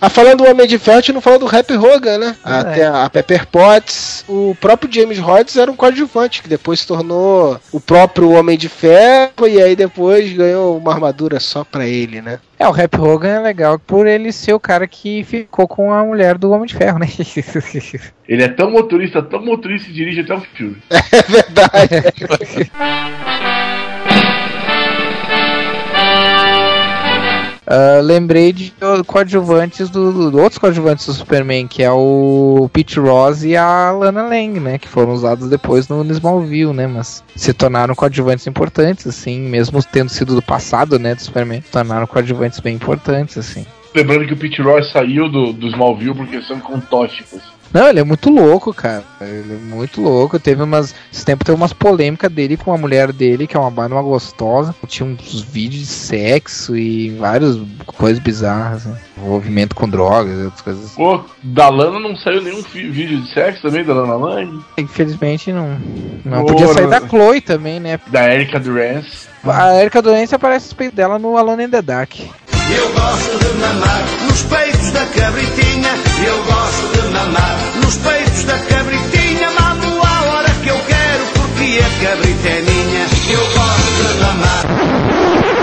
Ah, falando do Homem de Ferro, a gente não falou do Rap Hogan, né? Ah, Até a Pepper Potts. O próprio James Rhodes era um coadjuvante, que depois se tornou o próprio Homem de Ferro. E aí depois ganhou uma armadura só pra ele, né? É, o Rap Hogan é legal por ele ser o cara que ficou com a mulher do Homem de Ferro, né? *laughs* Ele é tão motorista, tão motorista e dirige até o filme. *laughs* É verdade. *laughs* Ah, lembrei de uh, coadjuvantes do, do- outros coadjuvantes do Superman, que é o Pete Ross e a Lana Lang, né? Que foram usados depois no Smallville, né? Mas se tornaram coadjuvantes importantes, assim, mesmo tendo sido do passado, né? Do Superman, se tornaram coadjuvantes bem importantes, assim. Lembrando que o Pete Roy saiu do, do Smallville por questão com tóxicos. Não, ele é muito louco, cara. Ele é muito louco. Teve umas. Esse tempo teve umas polêmicas dele com a mulher dele, que é uma banda gostosa. Tinha uns vídeos de sexo e várias coisas bizarras. Né? Envolvimento com drogas e outras coisas. assim. Pô, da Lana não saiu nenhum vídeo de sexo também, da Lana Lang? Infelizmente não. Não Porra. podia sair da Chloe também, né? Da Erika Durance. A Erika Doença aparece os peitos dela no Alone in the Dark. Eu gosto de mamar nos peitos da cabritinha. Eu gosto de mamar nos peitos da cabritinha. Mamo a hora que eu quero, porque a cabrita é minha. Eu gosto.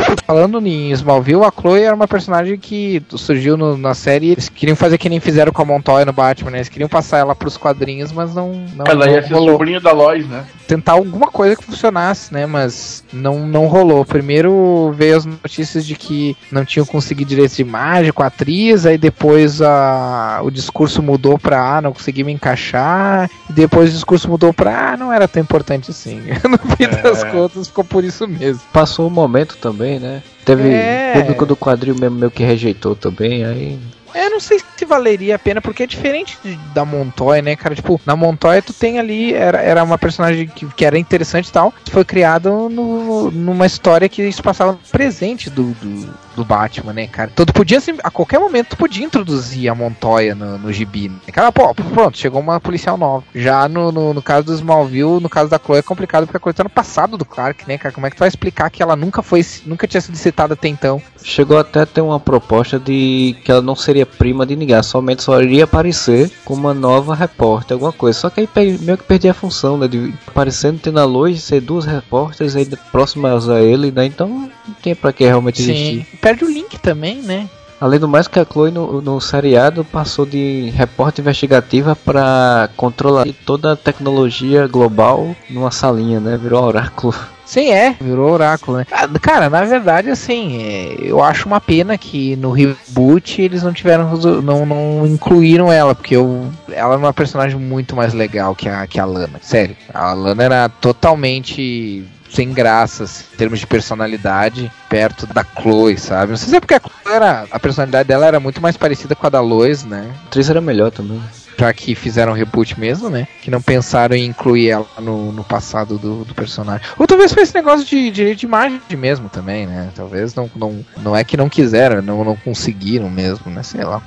*laughs* Falando em Smallville, a Chloe era uma personagem que surgiu no- na série. Eles queriam fazer que nem fizeram com a Montoya no Batman, né? Eles queriam passar ela pros quadrinhos, mas não. não Ela não ia ser rolou. sobrinha da Lois, né? tentar alguma coisa que funcionasse, né? Mas não, não rolou. Primeiro veio as notícias de que não tinham conseguido direitos de imagem com a atriz, aí depois a, o discurso mudou pra ah, não consegui me encaixar, e depois o discurso mudou pra ah, não era tão importante assim. *laughs* no fim das contas ficou por isso mesmo. Passou um momento também, né? Teve É. público do quadril mesmo meio que rejeitou também, aí. Eu não sei se valeria a pena, porque é diferente de- da Montoya, né, cara? Tipo, na Montoya tu tem ali, era, era uma personagem que, que era interessante e tal, foi criada no, numa história que se passava no presente do, do, do Batman, né, cara? Então tu podia, assim, a qualquer momento tu podia introduzir a Montoya no, no gibi, né? Cara, pô, pronto, chegou uma policial nova. Já no, no, no caso do Smallville, no caso da Chloe é complicado porque a coisa tá no passado do Clark, né, cara? Como é que tu vai explicar que ela nunca foi, nunca tinha sido citada até então? Chegou até a ter uma proposta de que ela não seria prima de ninguém, somente só iria aparecer como uma nova repórter, alguma coisa. Só que aí meio que perdi a função, né? De aparecendo tendo a luz, ser duas repórteres aí próximas a ele, né? Então não tinha pra que realmente existir. Perde o link também, né? Além do mais que a Chloe no, no seriado passou de repórter investigativa para controlar toda a tecnologia global numa salinha, né? Virou oráculo. Sim, é, virou oráculo, né? Ah, Cara, na verdade, assim, é, eu acho uma pena que no reboot eles não tiveram, não, não incluíram ela, porque eu, ela é uma personagem muito mais legal que a, que a Lana. Sério, a Lana era totalmente sem graças em termos de personalidade perto da Chloe, sabe? Não sei se é porque a Chloe era, a personalidade dela era muito mais parecida com a da Lois, né? A atriz era melhor também. Já que fizeram reboot mesmo, né? Que não pensaram em incluir ela no, no passado do, do personagem. Ou talvez foi esse negócio de direito de imagem mesmo também, né? Talvez não, não, não é que não quiseram, não, não conseguiram mesmo, né? Sei lá.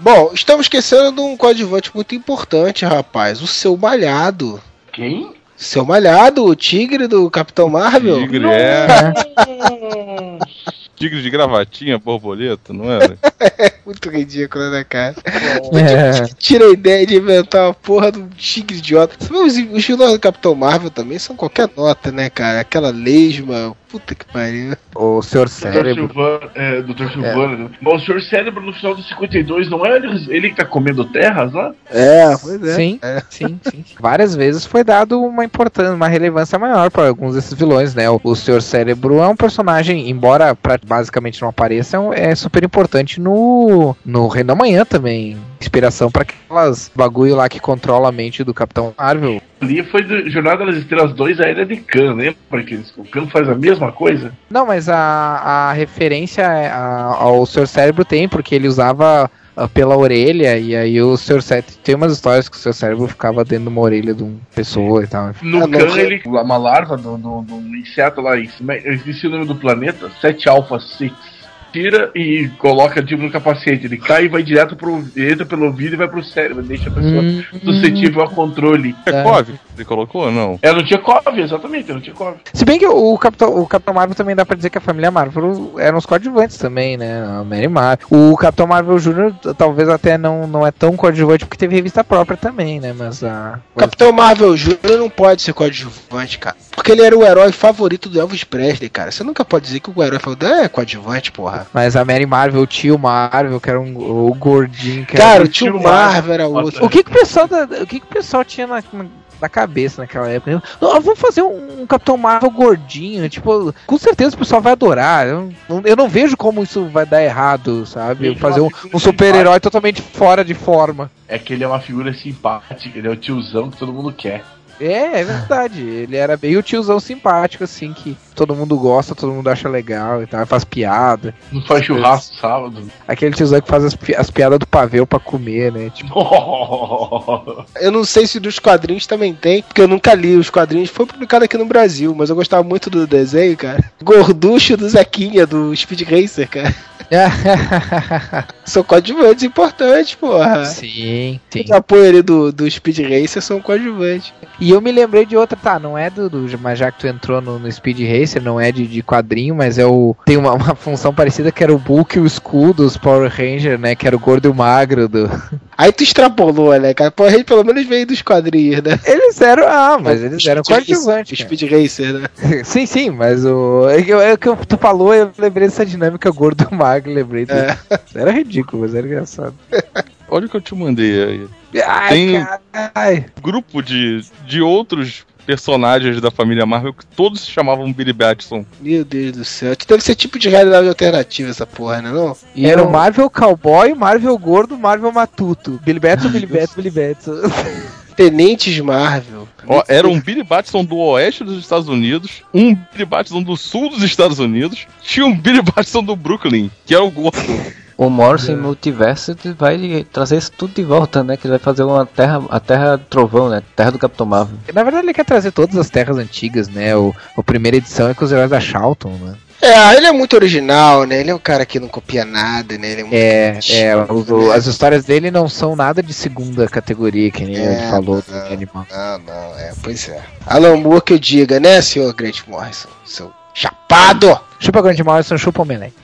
Bom, estamos esquecendo de um coadjuvante muito importante, rapaz. O seu malhado. Quem? Seu malhado, o tigre do Capitão Marvel. Tigre, é. Tigre de gravatinha, borboleta, não era? *laughs* Muito ridículo, né, cara? É. Tira a ideia de inventar uma porra de um tigre idiota. Os, os vilões do Capitão Marvel também são qualquer nota, né, cara? Aquela lesma. Puta que pariu. O Senhor Dr. Cérebro. Silvano, é, Dr. Silvano. né? Mas o Sr. Cérebro no final do 52 não é ele, ele que tá comendo terras lá? É, pois é. Sim, sim, sim. Várias vezes foi dado uma importância, uma relevância maior para alguns desses vilões, né? O, o Senhor Cérebro é um personagem, embora pra- basicamente não apareça, é é super importante no, no Reino da Manhã também. Inspiração para aquelas bagulho lá que controla a mente do Capitão Marvel. Ali foi do Jornada das Estrelas 2, a Era de Khan, lembra que o Khan faz a mesma coisa? Não, mas a, a referência é ao Senhor Cérebro tem, porque ele usava pela orelha, e aí o Senhor Cérebro. Tem umas histórias que o Senhor Cérebro ficava dentro de uma orelha de uma pessoa e tal. No Ah, Khan, Khan- ele. Uma larva do, do, do inseto lá, em cima, eu esqueci o nome do planeta, 7 Alpha 6. Tira e coloca tipo, no capacete. Ele cai e vai direto pro. entra pelo ouvido e vai pro cérebro. Deixa a pessoa Hum. suscetível ao controle. É Cove, ele colocou ou não? Ela não tinha cove, exatamente, não tinha cove. Se bem que o Capitão, o Capitão Marvel também dá pra dizer que a família Marvel eram os coadjuvantes também, né? A Mary Marvel. O Capitão Marvel Jr. talvez até não, não é tão coadjuvante porque teve revista própria também, né? Mas a. O Capitão Marvel Jr. não pode ser coadjuvante, cara. Porque ele era o herói favorito do Elvis Presley, cara. Você nunca pode dizer que o herói favorito é coadjuvante, porra. Mas a Mary Marvel, o tio Marvel, que era um, o gordinho, que Cara, era o tio Marvel era outro. O que, que o pessoal da, o que, que o pessoal tinha na, na cabeça naquela época? Não, vamos fazer um, um Capitão Marvel gordinho, tipo, com certeza o pessoal vai adorar. Eu, não- eu não vejo como isso vai dar errado, sabe? Ele fazer é um, um super-herói totalmente fora de forma. É que ele é uma figura simpática, ele é o tiozão que todo mundo quer. É, é verdade. Ele era bem o tiozão simpático, assim, que todo mundo gosta, todo mundo acha legal e tal, faz piada. Não faz churrasco sábado. Aquele tiozão que faz as, pi- as piadas do pavê pra comer, né? Tipo, Eu não sei se dos quadrinhos também tem, porque eu nunca li os quadrinhos. Foi publicado aqui no Brasil, mas eu gostava muito do desenho, cara. Gorducho do Zequinha, do Speed Racer, cara. *laughs* São coadjuvantes importantes, porra. sim, sim. Os apoio ali do, do Speed Racer são coadjuvantes. E eu me lembrei de outra, tá, não é do, do mas já que tu entrou no, no Speed Racer, não é de, de quadrinho, mas é o tem uma, uma função parecida que era o Bulk e o Skull dos Power Ranger, né, que era o gordo e o magro do... Aí tu extrapolou, né, cara? Porra, ele pelo menos veio dos quadrinhos, né? Eles eram, ah, mas eles eram coadjuvantes. Speed Racer, né? *laughs* sim, sim, mas o é que, é que tu falou, eu lembrei dessa dinâmica gordo *laughs* e magro, lembrei. É. Era ridículo, mas era engraçado. Olha o que eu te mandei aí. Ai, Tem- caralho. Grupo de, de outros personagens da família Marvel que todos se chamavam Billy Batson. Meu Deus do céu. Deve ser tipo de realidade alternativa essa porra, né? Não? E era o Marvel Cowboy, Marvel Gordo, Marvel Matuto. Billy Batson, Billy Batson, Billy Batson. *laughs* Tenentes Marvel. Ó, era um Billy Batson do oeste dos Estados Unidos, um Billy Batson do sul dos Estados Unidos, tinha um Billy Batson do Brooklyn, que era o gordo. O Morrison Multiverso vai trazer isso tudo de volta, né? Que ele vai fazer uma terra, a Terra do Trovão, né? Terra do Capitão Marvel. Na verdade, ele quer trazer todas as terras antigas, né? O, a primeira edição é com os heróis da Charlton, né? É, ele é muito original, né? Ele é um cara que não copia nada, né? Ele é muito É, é o- né? as histórias dele não são nada de segunda categoria, que nem É, ele falou do não. animal. Não, não, é, pois é. Alan Moore que eu diga, né, senhor Grant Morrison? Seu chapado! Chupa Grande Morrison, chupa Omelete.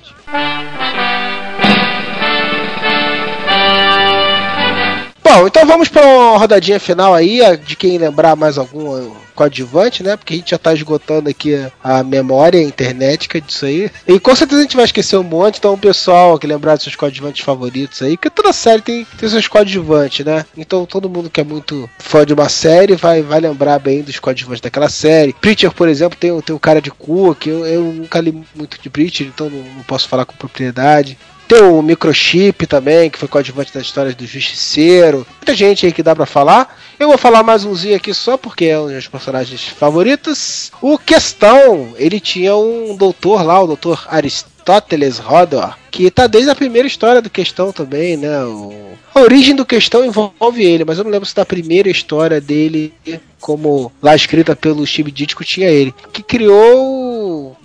Bom, então vamos para uma rodadinha final aí, de quem lembrar mais algum coadjuvante, né? Porque a gente já tá esgotando aqui a memória internetica disso aí. E com certeza a gente vai esquecer um monte, então o pessoal que lembrar dos seus coadjuvantes favoritos aí, porque toda série tem, tem seus coadjuvantes, né? Então todo mundo que é muito fã de uma série vai, vai lembrar bem dos coadjuvantes daquela série. Preacher, por exemplo, tem, tem o cara de cu, que eu, eu nunca li muito de Preacher, então não, não posso falar com propriedade. Tem o Microchip também, que foi coadjuvante das histórias do Justiceiro. Muita gente aí que dá pra falar. Eu vou falar mais umzinho aqui só porque é um dos meus personagens favoritos. O Questão, ele tinha um doutor lá, o doutor Aristóteles Rodor, que tá desde a primeira história do Questão também, né? O- A origem do Questão envolve ele, mas eu não lembro se da primeira história dele, como lá escrita pelo Steve tinha ele. Que criou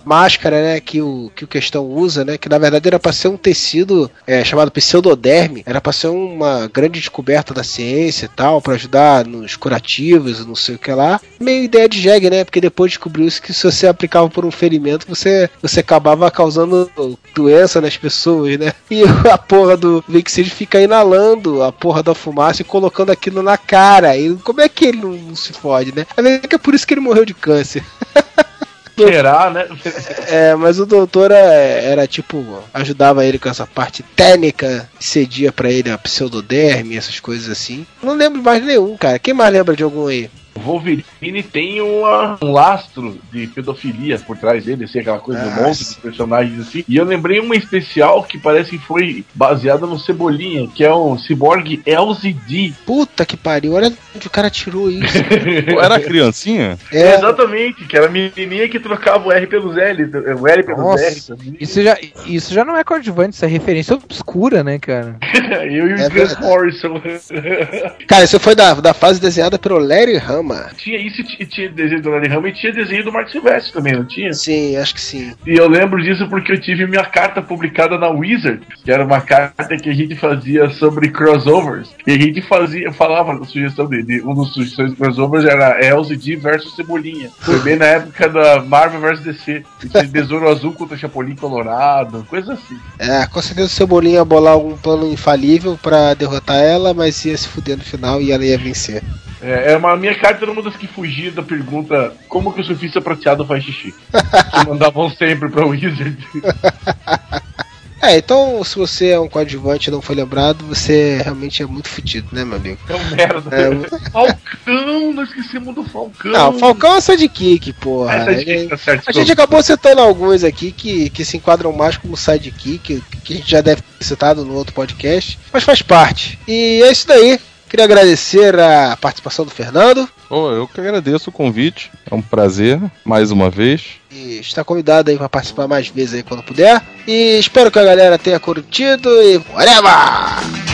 máscara, né? Que o, que o Questão usa, né? Que na verdade era para ser um tecido é, chamado pseudoderme. Era para ser uma grande descoberta da ciência e tal, para ajudar nos curativos, não sei o que lá. Meio ideia de jegue, né? Porque depois descobriu-se que se você aplicava por um ferimento, você, você acabava causando doença nas pessoas, né? E a porra do Vixid fica inalando a porra da fumaça e colocando aquilo na cara. E como é que ele não, não se fode, né? É que é por isso que ele morreu de câncer. *laughs* Será, né? É, mas o doutor é- era tipo, ajudava ele com essa parte técnica, cedia pra ele a pseudoderme, essas coisas assim. Não lembro mais nenhum, cara. Quem mais lembra de algum aí? O Wolverine tem uma- um lastro de pedofilia por trás dele, assim, aquela coisa do Ah, monte de personagens assim. E eu lembrei uma especial que parece que foi baseada no Cebolinha, que é o Cyborg LZD. Puta que pariu, olha onde o cara tirou isso. *laughs* Era criancinha? É, Exatamente, que era a menininha que trocava o R pelos L, o L pelos Nossa, R também. Isso já, isso já não é coadjuvante, isso é referência obscura, né, cara? *laughs* Eu e o É. Morrison. *laughs* cara, isso foi da, da fase desenhada pelo Larry Hama. tinha isso e tinha desenho do Larry Hama e tinha desenho do Mark Silvestre também, não tinha? Sim, acho que sim. E eu lembro disso porque eu tive minha carta publicada na Wizard, que era uma carta que a gente fazia sobre crossovers. E a gente fazia, falava na sugestão dele, um dos sugestões de crossovers era LZD versus Cebolinha. Foi bem na época da Marvel vs DC. Tinha *laughs* Besouro Azul contra Chapolin Colorado, coisa assim. É, com certeza o Cebolinha ia bolar algum plano infalível pra derrotar ela, mas ia se fuder no final e ela ia vencer. É, é uma, a minha carta era uma das que fugia da pergunta como que o surfista prateado faz xixi. *laughs* que mandavam sempre pra Wizard. *laughs* É, então se você é um coadjuvante e não foi lembrado, você realmente é muito fudido, né, meu amigo? É um merda. É, *laughs* Falcão, nós esquecemos do Falcão. Não, o Falcão é sidekick, porra. É, sidekick, tá certo. A gente acabou citando alguns aqui que, que se enquadram mais como sidekick, que a gente já deve ter citado no outro podcast, mas faz parte. E é isso daí. Queria agradecer a participação do Fernando. Oh, eu que agradeço o convite. É um prazer, mais uma vez. E está convidado aí para participar mais vezes aí quando puder. E espero que a galera tenha curtido e whatever!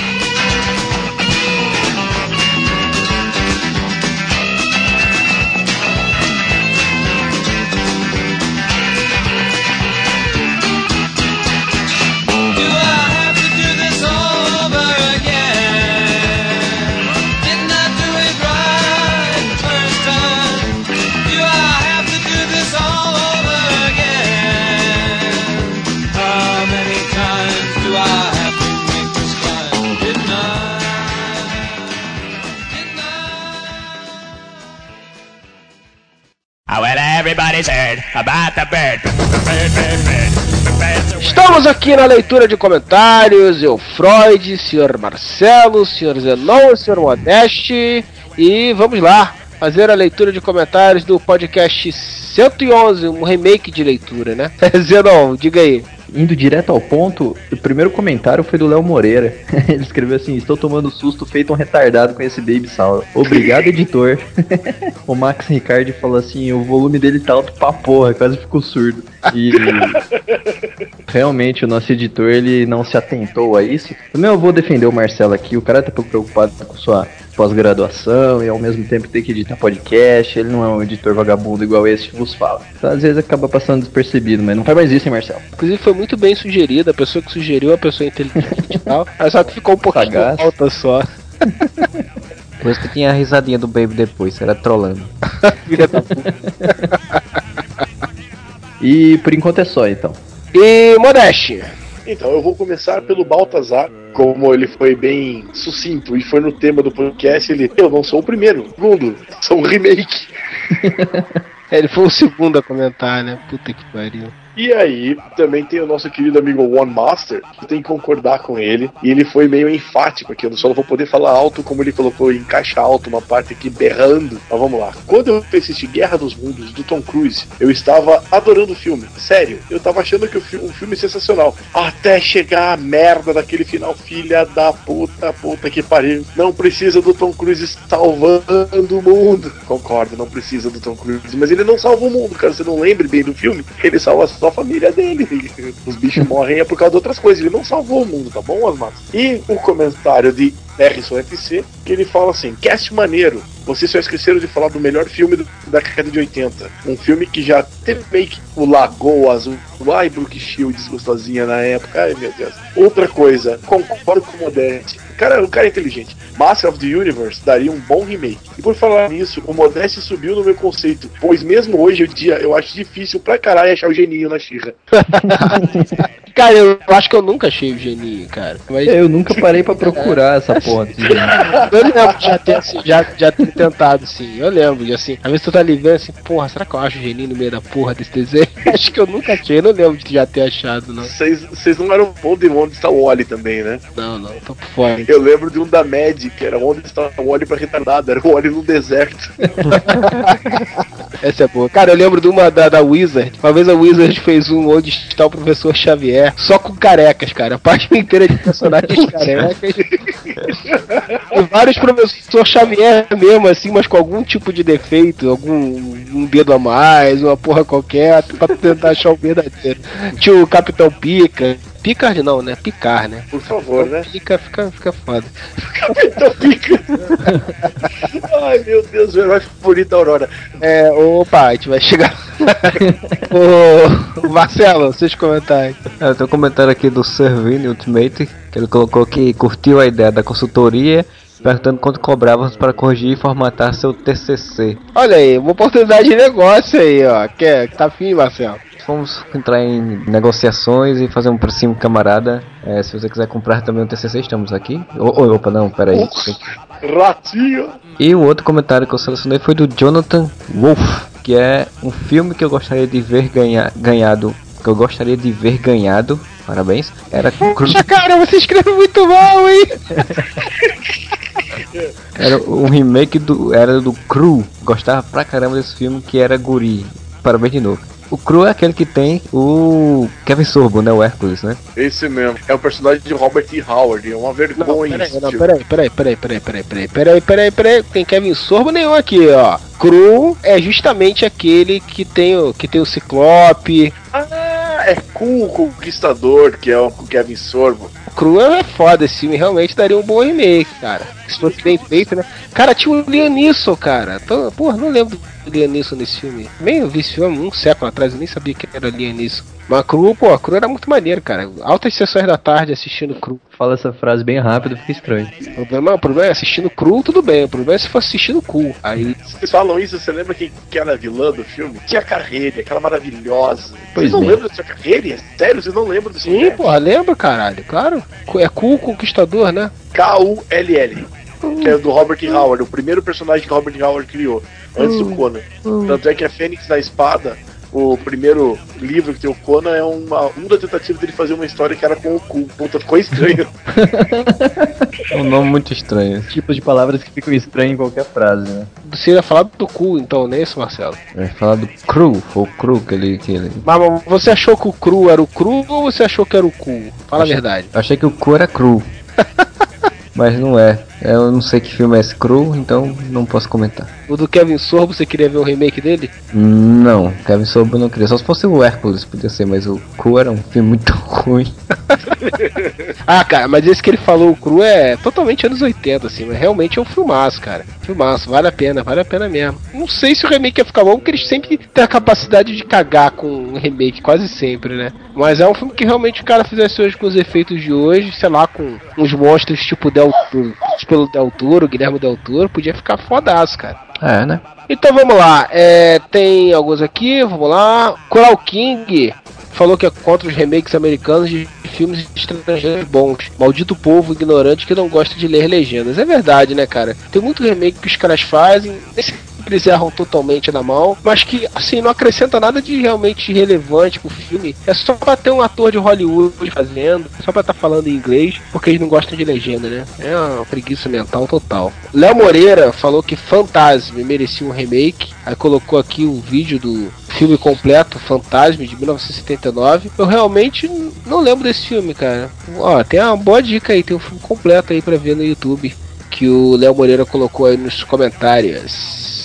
Everybody's heard about the bird. Estamos aqui na leitura de comentários. Eu, Freud, senhor Marcelo, senhor Zenon, senhor Modeste. E vamos lá fazer a leitura de comentários do podcast 111, um remake de leitura, né? *laughs* Zenon, diga aí. Indo direto ao ponto, o primeiro comentário foi do Léo Moreira. *laughs* Ele escreveu assim: Estou tomando susto feito um retardado com esse Baby Saul. Obrigado, editor. *laughs* o Max Ricardi falou assim: o volume dele tá alto pra porra, quase ficou surdo. E *laughs* realmente o nosso editor ele não se atentou a isso. Também eu vou defender o Marcelo aqui, o cara tá pouco preocupado com sua pós-graduação e ao mesmo tempo ter que editar podcast. Ele não é um editor vagabundo igual esse que vos fala. Então, às vezes acaba passando despercebido, mas não faz mais isso, hein, Marcelo? Inclusive foi muito bem sugerido, a pessoa que sugeriu, a pessoa inteligente e tal. Mas só que ficou um pouquinho Sagaz. alta só. *laughs* Por isso que tinha a risadinha do Baby depois, era trolando. *laughs* Filha da puta. E por enquanto é só, então. E Modeste. Então, eu vou começar pelo Baltazar, como ele foi bem sucinto e foi no tema do podcast, ele, eu não sou o primeiro, segundo, sou um remake. *laughs* Ele foi o segundo a comentar, né? Puta que pariu. E aí, também tem o nosso querido amigo One Master, que tem que concordar com ele, e ele foi meio enfático aqui, eu só não vou poder falar alto como ele colocou em caixa alto, uma parte aqui berrando. Mas vamos lá. Quando eu assisti Guerra dos Mundos do Tom Cruise, eu estava adorando o filme. Sério, eu tava achando que o, fi o filme sensacional. Até chegar a merda daquele final, filha da puta, puta que pariu. Não precisa do Tom Cruise salvando o mundo. Concordo, não precisa do Tom Cruise, mas ele não salva o mundo, cara. Você não lembre bem do filme, ele salva só a família dele. *laughs* Os bichos morrem é por causa de outras coisas. Ele não salvou o mundo, tá bom, Osmar? E o comentário de Harrison FC, que ele fala assim: cast maneiro. Vocês só esqueceram de falar do melhor filme da década de 80. Um filme que já teve meio que o Lagoa Azul. Ai, Brooke Shields gostosinha na época. Ai, meu Deus. Outra coisa, concordo com o Modeste. O cara, o cara é inteligente. Master of the Universe daria um bom remake. E por falar nisso, o Modeste subiu no meu conceito. Pois mesmo hoje em dia, eu acho difícil pra caralho achar o geninho na Xirra. *laughs* Cara, eu acho que eu nunca achei o geninho, cara. Mas Eu nunca parei pra procurar essa *laughs* porra. eu lembro de já ter, assim, já, já ter tentado, sim. Eu lembro de assim. Às vezes tu tá ali vendo assim, porra, será que eu acho o geninho no meio da porra desse desenho? *laughs* acho que eu nunca achei, eu não lembro de já ter achado, não. Vocês vocês não eram bom de onde está o Wally também, né? Não, não, tô por fora. Eu lembro de um da Mad, que era onde está o Wally pra retardado, era o Wally no deserto. Essa é boa. Cara, eu lembro de uma da, da Wizard. Uma vez a Wizard fez um onde está o professor Xavier, só com carecas, cara. A página inteira de personagens *laughs* carecas. *laughs* vários professor Xavier mesmo, assim, mas com algum tipo de defeito, algum um dedo a mais, uma porra qualquer, pra tentar achar o verdadeiro. Tinha o Capitão Pica. Picard não, né? Picar, né? Por favor, né? Pica fica, fica foda. Capitão Pica. *laughs* Ai, meu Deus, meu herói favorito da Aurora. É, opa, a gente vai chegar. *laughs* Ô, Marcelo, seus comentários. É, tem um comentário aqui do Servini Ultimate, que ele colocou que curtiu a ideia da consultoria, perguntando quanto cobrávamos para corrigir e formatar seu TCC. Olha aí, uma oportunidade de negócio aí, ó. Quer, tá afim, Marcelo? Vamos entrar em negociações e fazer um precinho camarada. É, se você quiser comprar também um TCC, estamos aqui. Ô, opa, não, peraí. Ratinho. E o outro comentário que eu selecionei foi do Jonathan Wolf, que é um filme que eu gostaria de ver ganha, ganhado. Que eu gostaria de ver ganhado. Parabéns. Era com Cru- Poxa, cara, você escreve muito mal, hein? *laughs* Era um remake do. Era do Cru. Gostava pra caramba desse filme que era Guri. Parabéns de novo. O Cru é aquele que tem o Kevin Sorbo, né? O Hércules, né? Esse mesmo. É o personagem de Robert E. Howard. É uma vergonha. Peraí, esse não, peraí, peraí, peraí, peraí, peraí, peraí, peraí, peraí, peraí, tem Kevin Sorbo nenhum aqui, ó. Cru é justamente aquele que tem o, que tem o Ciclope. Ah, é Cool o Conquistador, que é o Kevin Sorbo. Cru é foda, esse filme realmente daria um bom remake, cara. Se fosse bem feito, né? Cara, tinha o Liam cara. Então, porra, não lembro do Neeson nesse filme. Bem, eu vi esse filme um século atrás, eu nem sabia que era Neeson. Mas Cru, pô, a Cru era muito maneiro, cara. Altas sessões da tarde assistindo Cru. Fala essa frase bem rápido, fica estranho. O problema, o problema é assistindo Cru, tudo bem. O problema é se for assistindo Cu. Aí Vocês falam isso, você lembra quem que era a vilã do filme? Tinha a Carreira, aquela maravilhosa. Pois vocês não é. lembram dessa Carreira? Sério, vocês não lembram desse Sim, filme? porra, lembra, caralho? Claro. É Cu Conquistador, né? K-U-L-L. Que é do Robert. Howard, o primeiro personagem que Robert. Howard criou, antes do Conan. Tanto é que a Fênix da Espada, o primeiro livro que tem o Conan, é uma, uma tentativa dele fazer uma história que era com o cu. Puta, ficou estranho. É *laughs* um nome muito estranho. Tipos de palavras que ficam estranhas em qualquer frase, né? Você ia falar do cu, então, não é isso, Marcelo? É falar do Cru, foi o Cru que ele. Que ele... Mas você achou que o cru era o cru ou você achou que era o cu? Fala Achei- a verdade. Eu achei que o Cru era Cru. *laughs* Mas não é. Eu não sei que filme é esse Cru, então não posso comentar. O do Kevin Sorbo, você queria ver o remake dele? Não, Kevin Sorbo não queria. Só se fosse o Hércules, podia ser, mas o Cru era um filme muito *laughs* ruim. *laughs* Ah, cara, mas esse que ele falou, o cru, é totalmente anos 80, assim, mas realmente é um filmaço, cara. Filmaço, vale a pena, vale a pena mesmo. Não sei se o remake ia ficar bom, porque eles sempre têm a capacidade de cagar com um remake, quase sempre, né? Mas é um filme que realmente o cara fizesse hoje com os efeitos de hoje, sei lá, com uns monstros tipo Del pelo Del Toro, Guilherme Del Toro, podia ficar fodaço, cara. É, né? Então vamos lá, é, tem alguns aqui, vamos lá. Coral King falou que é contra os remakes americanos de filmes estrangeiros bons. Maldito povo ignorante que não gosta de ler legendas. É verdade, né, cara? Tem muito remake que os caras fazem, sempre eles erram totalmente na mão, mas que, assim, não acrescenta nada de realmente relevante pro filme. É só pra ter um ator de Hollywood fazendo, só pra estar falando em inglês, porque eles não gostam de legenda, né? É uma preguiça mental total. Léo Moreira falou que Fantasma merecia um remake, aí colocou aqui o vídeo do filme completo, Fantasma, de 1979. Eu realmente não lembro desse filme, cara. Ó, tem uma boa dica aí, tem um filme completo aí pra ver no YouTube, que o Léo Moreira colocou aí nos comentários.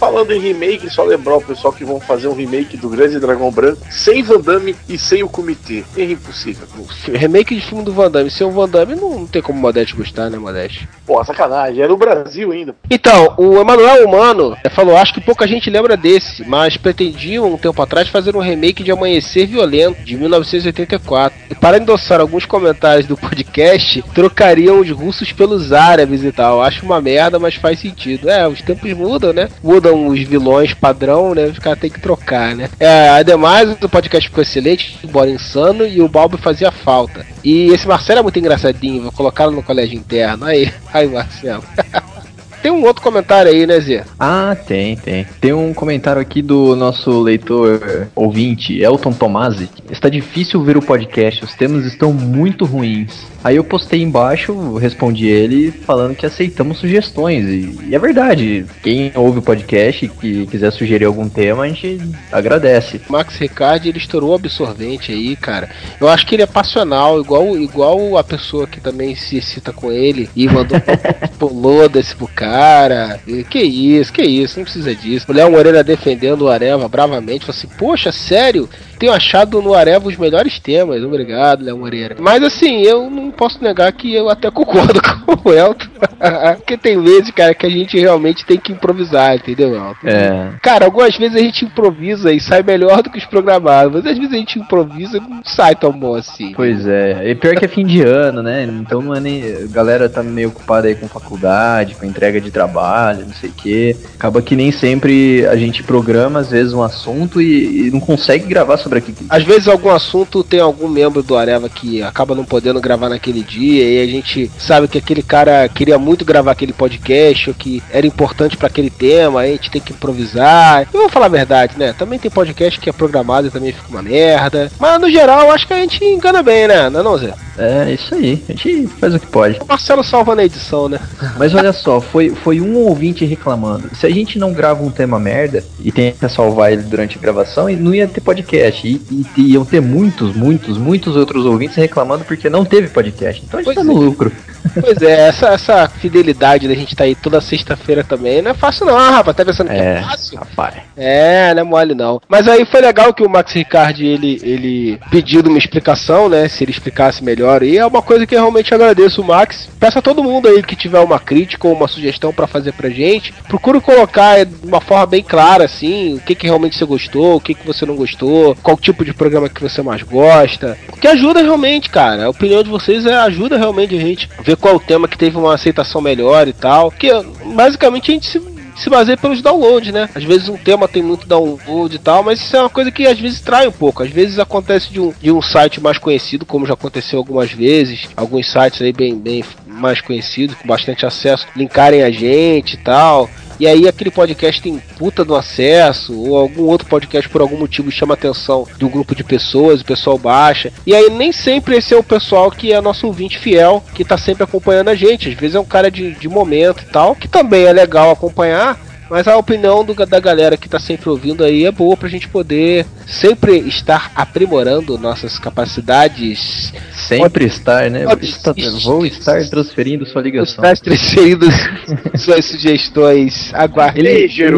Falando em remake, só lembrar o pessoal que vão fazer um remake do Grande Dragão Branco sem Van Damme e sem o comitê. É impossível. Remake de filme do Van Damme. Sem o Van Damme não, não tem como o Modeste gostar, né, Modeste? Pô, sacanagem. É no Brasil ainda. Então, o Emanuel Humano eh, falou: acho que pouca gente lembra desse, mas pretendiam um tempo atrás fazer um remake de Amanhecer Violento, de 1984. E para endossar alguns comentários do podcast, trocariam os russos pelos árabes e tal. Acho uma merda, mas faz sentido. É, os tempos mudam, né? Mudam os vilões padrão, né? Os caras têm que trocar, né? É, ademais, o podcast ficou excelente, embora insano, e o Balbo fazia falta. E esse Marcelo é muito engraçadinho, vou colocá-lo no colégio interno. Aí, *laughs* aí, Marcelo. *laughs* Tem um outro comentário aí, né, Zé? Ah, tem, tem. Tem um comentário aqui do nosso leitor ouvinte, Elton Tomasi. Está difícil ver o podcast, os temas estão muito ruins. Aí eu postei embaixo, respondi ele falando que aceitamos sugestões. E, e é verdade. Quem ouve o podcast e que quiser sugerir algum tema, a gente agradece. Max Ricardi, ele estourou absorvente aí, cara. Eu acho que ele é passional, igual, igual a pessoa que também se excita com ele e mandou *laughs* pulou desse pro cara. Que isso, que isso, não precisa disso. O Léo Moreira defendendo o Areva bravamente, falou assim: Poxa, sério? Tenho achado no Areva os melhores temas. Obrigado, Léo Moreira. Mas assim, eu não posso negar que eu até *laughs* concordo com o Elton. *laughs* Porque tem vezes, cara, que a gente realmente tem que improvisar, entendeu, Elton? É. Cara, algumas vezes a gente improvisa e sai melhor do que os programados, mas às vezes a gente improvisa e não sai tão bom assim. Pois é, e pior que é fim de ano, né? Então não é nem. A galera tá meio ocupada aí com faculdade, com entrega de trabalho, não sei o quê. Acaba que nem sempre a gente programa, às vezes, um assunto e, e não consegue gravar sobre aquilo. Às vezes algum assunto tem algum membro do Areva que acaba não podendo gravar naquele dia e a gente sabe que aquele cara queria muito gravar aquele podcast ou que era importante pra aquele tema, aí a gente tem que improvisar. E vamos falar a verdade, né? Também tem podcast que é programado e também fica uma merda. Mas no geral, eu acho que a gente engana bem, né? Não é não, Zé? É, isso aí. A gente faz o que pode. O Marcelo salva na edição, né? *laughs* Mas olha só, foi, foi um ouvinte reclamando. Se a gente não grava um tema merda e que salvar ele durante a gravação, não ia ter podcast. E, e- e iam ter muitos, muitos, muitos outros ouvintes reclamando porque não teve podcast. Então a gente Pois tá no é. Pois é, essa, essa fidelidade da gente tá aí toda sexta-feira também não é fácil não, rapaz. Tá pensando que é É, fácil? rapaz. É, não é mole não. Mas aí foi legal que o Max Ricardi, ele, ele pediu uma explicação, né? Se ele explicasse melhor. E é uma coisa que eu realmente agradeço o Max. Peço a todo mundo aí que tiver uma crítica ou uma sugestão pra fazer pra gente. Procure colocar de uma forma bem clara, assim, o que, que realmente você gostou, o que, que você não gostou, qual tipo de programa que você mais gosta. Porque ajuda realmente, cara. A opinião de vocês é, ajuda realmente a gente ver qual o tema que teve uma aceitação melhor e tal. Porque basicamente a gente se se baseia pelos downloads, né? Às vezes um tema tem muito download e tal, mas isso é uma coisa que às vezes trai um pouco. Às vezes acontece de um, de um site mais conhecido, como já aconteceu algumas vezes, alguns sites aí bem, bem mais conhecidos, com bastante acesso, linkarem a gente e tal. E aí aquele podcast tem puta do acesso, ou algum outro podcast por algum motivo chama a atenção de um grupo de pessoas, o pessoal baixa. E aí nem sempre esse é o pessoal que é nosso ouvinte fiel, que tá sempre acompanhando a gente. Às vezes é um cara de, de momento e tal, que também é legal acompanhar. Mas a opinião do- da galera que tá sempre ouvindo aí é boa pra gente poder sempre estar aprimorando nossas capacidades. Sempre estar, né? Pode Está- vou estar transferindo sua ligação. Estar transferindo *laughs* suas sugestões. Aguarde. Ele,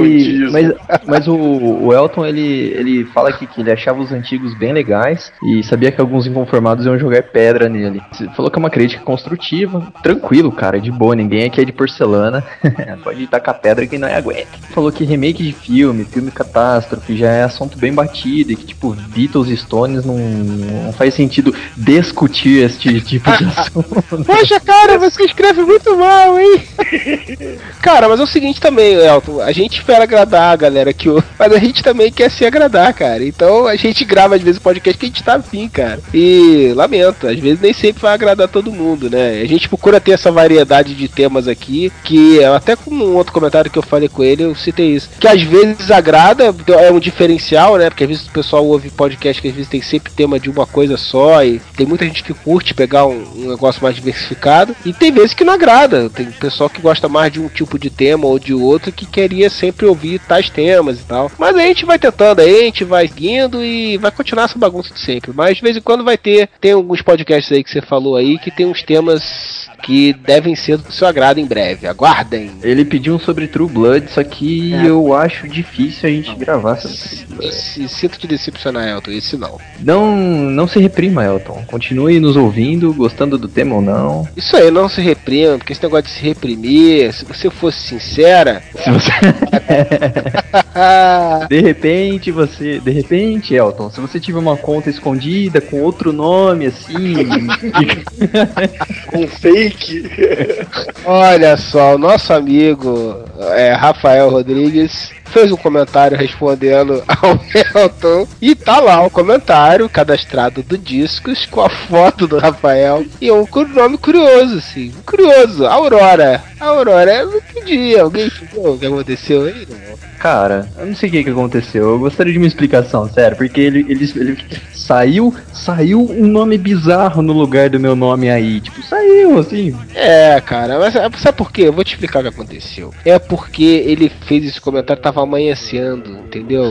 ele- mas mas o, o Elton ele, ele fala aqui que ele achava os antigos bem legais e sabia que alguns inconformados iam jogar pedra nele. Você Falou que é uma crítica construtiva, tranquilo, cara, de boa, ninguém aqui é de porcelana, *laughs* pode tacar pedra que não é aguenta. Falou que remake de filme, filme catástrofe já é assunto bem batido e que tipo Beatles e Stones não, não faz sentido discutir este tipo de *laughs* assunto. Poxa, cara, você escreve muito mal, hein? *laughs* cara, mas é o seguinte também, Elton. A gente espera agradar a galera que ouve, mas a gente também quer se agradar, cara. Então a gente grava às vezes podcast que a gente tá afim, cara. E lamento, às vezes nem sempre vai agradar todo mundo, né? A gente procura ter essa variedade de temas aqui, que até com um outro comentário que eu falei com ele, eu citei isso. Que às vezes agrada, é um diferencial, né? Porque às vezes o pessoal ouve podcast que às vezes tem sempre tema de uma coisa só, e tem muita gente que curte pegar um, um negócio mais diversificado, e tem vezes que não agrada. Tem pessoal que gosta mais de um tipo de tema ou de outro que queria sempre ouvir tais temas e tal. Mas a gente vai tentando aí, a gente vai seguindo e vai continuar essa bagunça de sempre. Mas de vez em quando vai ter, tem alguns podcasts aí que você falou aí que tem uns temas que devem ser do seu agrado em breve. Aguardem. Ele pediu um sobre True Blood, só que É. eu acho difícil a gente gravar sobre. Esse, sinto te decepcionar, Elton. Esse não. Não, não se reprima, Elton. Continue nos ouvindo, gostando do tema ou não. Isso aí, não se reprima, porque esse negócio de se reprimir, se você fosse sincera. Se você... *laughs* de repente você. De repente, Elton, se você tiver uma conta escondida com outro nome assim. *laughs* com fake. Olha só, o nosso amigo é, Rafael Rodrigues fez um comentário respondendo *laughs* ao Elton e tá lá o comentário cadastrado do Discos com a foto do Rafael e um nome curioso, assim, curioso, Aurora. Aurora, eu não entendi, alguém entendeu o que aconteceu aí? Cara, eu não sei o que, que aconteceu. Eu gostaria de uma explicação, sério, porque ele, ele, ele saiu, saiu um nome bizarro no lugar do meu nome aí. Tipo, saiu assim. É, cara, mas sabe por quê? Eu vou te explicar o que aconteceu. É porque ele fez esse comentário, tava amanhecendo, entendeu?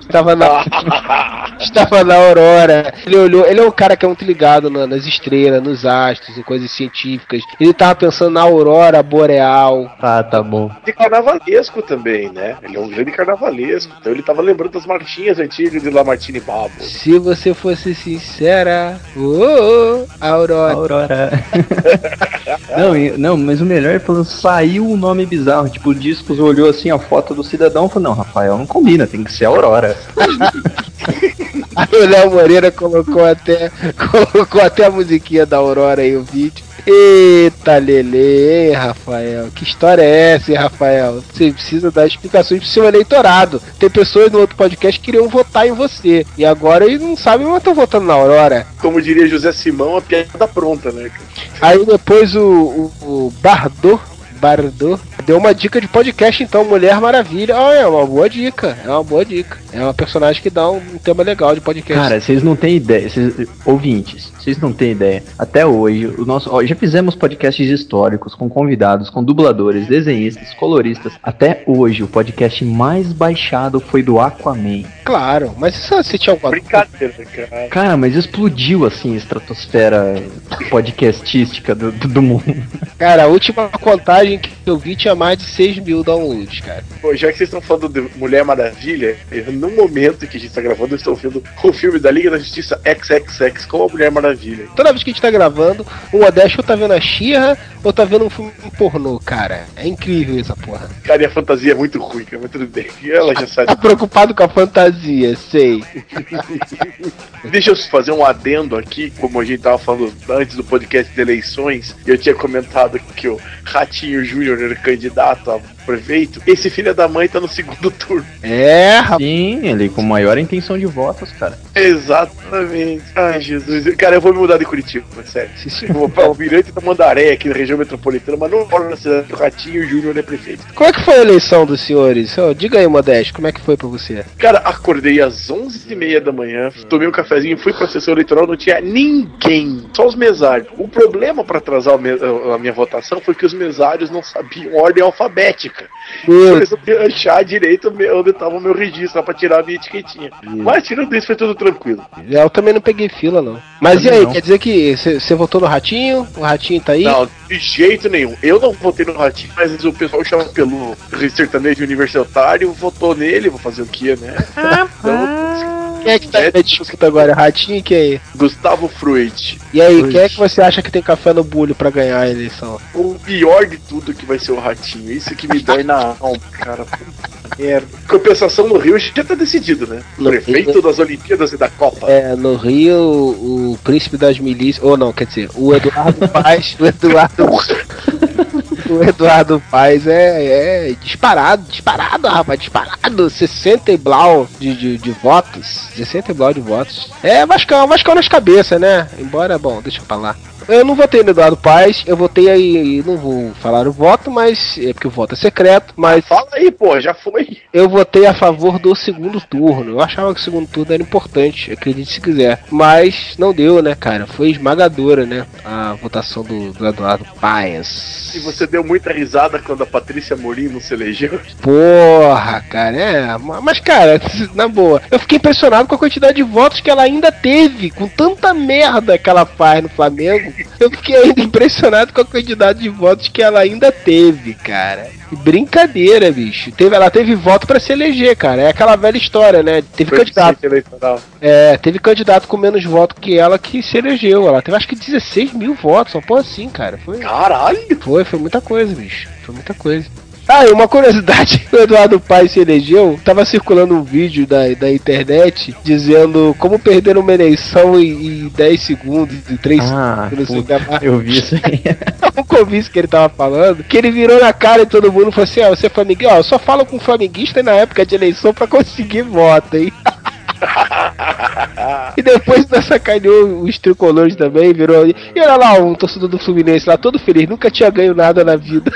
Estava na. *laughs* estava na aurora. Ele olhou, ele é um cara que é muito ligado na- nas estrelas, nos astros, em coisas científicas. Ele tava pensando na aurora boreal. Ah, tá bom. De carnavalesco também, né? Ele é um grande carnavalesco. Então ele tava lembrando das martinhas antigas de Lamartine Babo. Se você fosse sincera, oh, oh, aurora. Aurora. *laughs* não, não, mas o melhor é falando, saiu um nome bizarro. Tipo, o Discos olhou assim a foto do cidadão e falou, não, Rafael, não combina, tem que ser Aurora. *laughs* Aí o Léo Moreira colocou até, *laughs* colocou até a musiquinha da Aurora aí, o vídeo. Eita, Lele, Rafael? Que história é essa, hein, Rafael? Você precisa dar explicações pro seu eleitorado. Tem pessoas no outro podcast que queriam votar em você. E agora eles não sabem, mas estão votando na Aurora. Como diria José Simão, a piada pronta, né? Aí depois o, o, o Bardot, Bardot. Deu uma dica de podcast, então, Mulher Maravilha. Ah, é uma boa dica. É uma boa dica. É uma personagem que dá um, um tema legal de podcast. Cara, vocês não têm ideia, vocês- ouvintes, vocês não têm ideia. Até hoje, o nosso, ó, já fizemos podcasts históricos com convidados, com dubladores, desenhistas, coloristas. Até hoje, o podcast mais baixado foi do Aquaman. Claro, mas isso você tinha alguma Brincadeira, cara. Cara, mas explodiu assim a estratosfera podcastística do, do, do mundo. Cara, a última contagem que eu vi tinha mais de 6 mil downloads, cara. Pô, já que vocês estão falando de Mulher Maravilha, no momento que a gente tá gravando, eu estou vendo o filme da Liga da Justiça XXX com a Mulher Maravilha. Toda vez que a gente tá gravando, o ou tá vendo a Xirra ou tá vendo um filme pornô, cara. É incrível essa porra. Cara, e a fantasia é muito ruim, cara, mas tudo bem. Ela já *laughs* sabe. Tá preocupado com a fantasia, sei. *laughs* Deixa eu fazer um adendo aqui, como a gente tava falando antes do podcast de eleições, e eu tinha comentado que o Ratinho Júnior era candidato a prefeito. Esse filho da mãe tá no segundo *laughs* turno. É, rapaz. Sim, ele com maior intenção de votos, cara. Exatamente. Ai, Jesus. Cara, eu vou me mudar de Curitiba, sério. Eu vou pra Almirante da Mandaré, aqui na região metropolitana, mas não moro na cidade do Ratinho Júnior é prefeito. Como é que foi a eleição dos senhores? Ô, diga aí, Modesto, como é que foi pra você? Cara, acordei às 11h30 da manhã, tomei um cafezinho, fui pra sessão eleitoral, não tinha ninguém, só os mesários. O problema pra atrasar o a minha votação foi que os mesários não sabiam ordem alfabética. Eu resolvi achar direito onde tava o meu registro, lá pra tirar a minha etiquetinha. Mas tirando isso, foi tudo tranquilo. Eu também não peguei fila, não. Mas e Também aí, não. quer dizer que você votou no Ratinho? O Ratinho tá aí? Não, de jeito nenhum. Eu não votei no Ratinho, mas o pessoal chama pelo sertanejo universitário, votou nele, vou fazer o que, né? Então, Quem é que tá na disputa agora? Ratinho e quem? Gustavo Fruit. E aí, Fruit. quem é que você acha que tem café no bulho pra ganhar a eleição? O pior de tudo que vai ser o Ratinho. Isso que me dói na alma, cara. Merda. Compensação no Rio já tá decidido, né? No Prefeito Rio- das Olimpíadas e da Copa. É, no Rio, o príncipe das milícias. Ou não, quer dizer, o Eduardo Paz. O Eduardo. *laughs* o Eduardo Paz é, é disparado, disparado, rapaz, disparado. 60 e blau de, de, de votos. 60 e blau de votos. É Vascão, Vascão nas cabeças, né? Embora, bom, deixa pra lá. Eu não votei no Eduardo Paes, eu votei aí, não vou falar o voto, mas é porque o voto é secreto, mas. Fala aí, pô, já foi. Eu votei a favor do segundo turno. Eu achava que o segundo turno era importante, acredite se quiser. Mas não deu, né, cara? Foi esmagadora, né? A votação do, do Eduardo Paes. E você deu muita risada quando a Patrícia Morim não se elegeu. Porra, cara, é. Mas, cara, *laughs* na boa, eu fiquei impressionado com a quantidade de votos que ela ainda teve, com tanta merda que ela faz no Flamengo. Eu fiquei ainda impressionado com a quantidade de votos que ela ainda teve, cara. Brincadeira, bicho. Teve, ela teve voto pra se eleger, cara. É aquela velha história, né? Teve candidato. eleitoral. É, teve candidato com menos voto que ela que se elegeu. Ela teve acho que 16 mil votos, uma porra assim, cara. Foi, Caralho! Foi, foi muita coisa, bicho. Foi muita coisa. Ah, e uma curiosidade, *laughs* o Eduardo Paes se elegeu, tava circulando um vídeo da, da internet dizendo como perder uma eleição em, em 10 segundos, em 3 Ah, segundos, puta, que lá. eu vi isso aí. *laughs* um convite que ele tava falando, que ele virou na cara de todo mundo e falou assim, ó, você é flamenguista, ó, só falo com flamenguista na época de eleição pra conseguir voto, hein? *laughs* E depois sacaneou os tricolores também, virou. E olha lá, um torcedor do Fluminense lá, todo feliz, nunca tinha ganho nada na vida.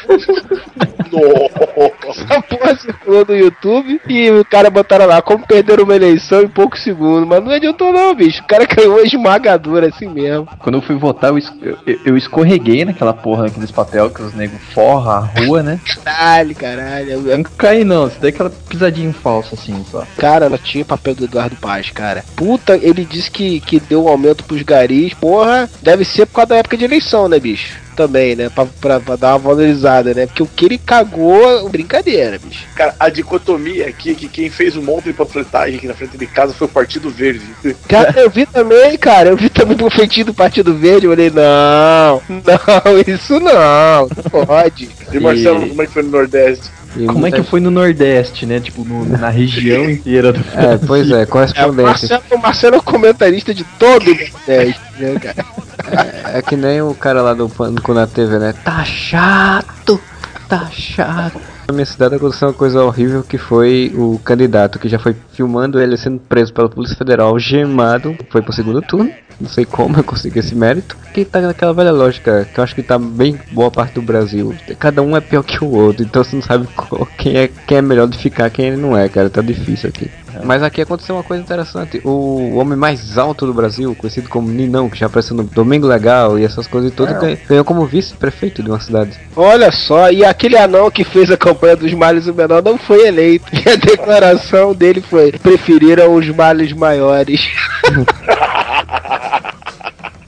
Essa *laughs* porra circulou no YouTube e o cara botaram lá como perder uma eleição em poucos segundos. Mas não adiantou, não, bicho. O cara ganhou uma esmagadora assim mesmo. Quando eu fui votar, eu, eu- eu escorreguei naquela porra, naqueles papel que os negros forra a rua, né? Caralho, caralho. Eu não caí não, isso daí é aquela pisadinha falsa assim, só. Cara, ela tinha papel do Eduardo Paz, cara. Puta, ele disse que, que deu um aumento pros garis. Porra, deve ser por causa da época de eleição, né, bicho? Também, né? Pra, pra- pra dar uma valorizada, né? Porque o que ele cagou, brincadeira, bicho. Cara, a dicotomia aqui é que quem fez um monte de panfletagem aqui na frente de casa foi o Partido Verde. Cara, eu vi também, cara. Eu vi também o feitiço do Partido Verde. Eu falei, não, não, *laughs* isso não. Não pode. E Marcelo, como é que foi no Nordeste? Como é que foi no Nordeste, né? Tipo, no- na região *laughs* inteira do É, pois é, É, o correspondência. Marcelo, o Marcelo é o comentarista de todo o Nordeste, né, cara? É, é que nem o cara lá do Pânico na TV, né? Tá chato, tá chato. Na minha cidade aconteceu uma coisa horrível que foi o candidato que já foi filmando ele sendo preso pela Polícia Federal, gemado, foi pro segundo turno. Não sei como eu consegui esse mérito. Que tá naquela velha lógica, que eu acho que tá bem boa parte do Brasil. Cada um é pior que o outro, então você não sabe qual- quem é, quem é melhor de ficar, quem não é, cara. Tá difícil aqui. Mas aqui aconteceu uma coisa interessante. O homem mais alto do Brasil, conhecido como Ninão, que já apareceu no Domingo Legal e essas coisas todas, ganhou, ganhou como vice-prefeito de uma cidade. Olha só, e aquele anão que fez a campanha dos males o menor não foi eleito. *laughs* E a declaração dele foi: preferiram os males maiores. *laughs*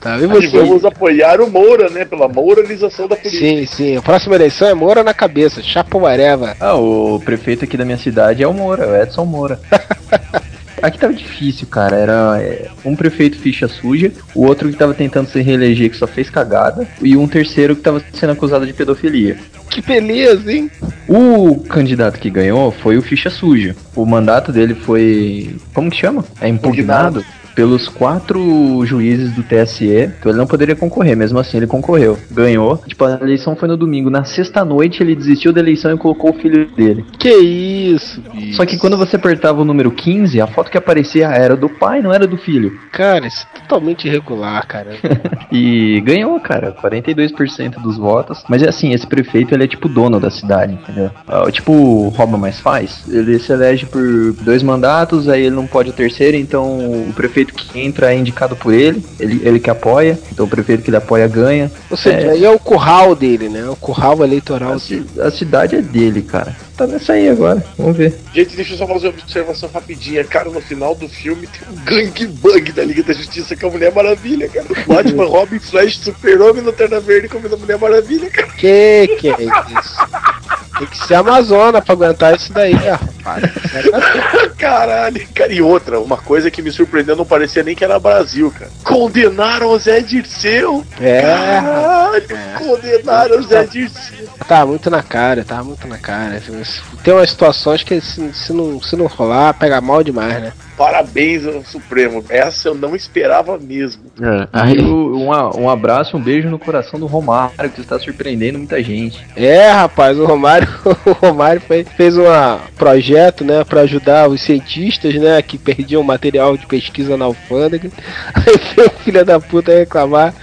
tá, e você? vamos apoiar o Moura, né? Pela moralização da política. Sim, sim. A próxima eleição é Moura na cabeça, chapa Areva. Ah, o prefeito aqui da minha cidade é o Moura, o Edson Moura. *laughs* Aqui tava difícil, cara. Era é, um prefeito ficha suja, o outro que tava tentando se reeleger que só fez cagada, e um terceiro que tava sendo acusado de pedofilia. Que beleza, hein? O candidato que ganhou foi o ficha suja. O mandato dele foi. Como que chama? É impugnado pelos quatro juízes do TSE. Então ele não poderia concorrer, mesmo assim ele concorreu. Ganhou. Tipo, a eleição foi no domingo. Na sexta-noite ele desistiu da eleição e colocou o filho dele. Que isso, bicho. Só que quando você apertava o número 15, a foto que aparecia era do pai, não era do filho. Cara, isso é totalmente irregular, cara. *laughs* E ganhou, cara, 42% dos votos. Mas é assim, esse prefeito ele é tipo dono da cidade, entendeu? Ah, tipo rouba mais faz. Ele se elege por dois mandatos, aí ele não pode o terceiro, então o prefeito que entra é indicado por ele, ele, ele que apoia, então o prefeito que ele apoia ganha. Ou seja, É, aí é o curral dele, né? O curral eleitoral a, ci- a cidade é dele, cara. Tá nessa aí agora, vamos ver. Gente, deixa eu só fazer uma observação rapidinha. Cara, no final do filme tem um gangbang da Liga da Justiça com a Mulher Maravilha, cara. *laughs* Batman, Robin, Flash, Super-Homem, Lanterna Verde comendo a Mulher Maravilha, cara. Que que é isso? Tem que ser Amazona pra aguentar isso daí, rapaz. *laughs* Caralho, cara. E outra, uma coisa que me surpreendeu, não parecia nem que era Brasil, cara. Condenaram o Zé Dirceu. É. Caralho, condenaram o Zé Dirceu. Tá muito na cara, tá muito na cara. Tem umas situações que se, se, não, se não rolar, pega mal demais, né? Parabéns ao Supremo. Essa eu não esperava mesmo. E o- um, um abraço, um beijo no coração do Romário, que está surpreendendo muita gente. É, rapaz, o Romário, *laughs* o Romário fez, fez um projeto, né, para ajudar os cientistas, né, que perdiam material de pesquisa na alfândega. *laughs* Aí veio o filho da puta reclamar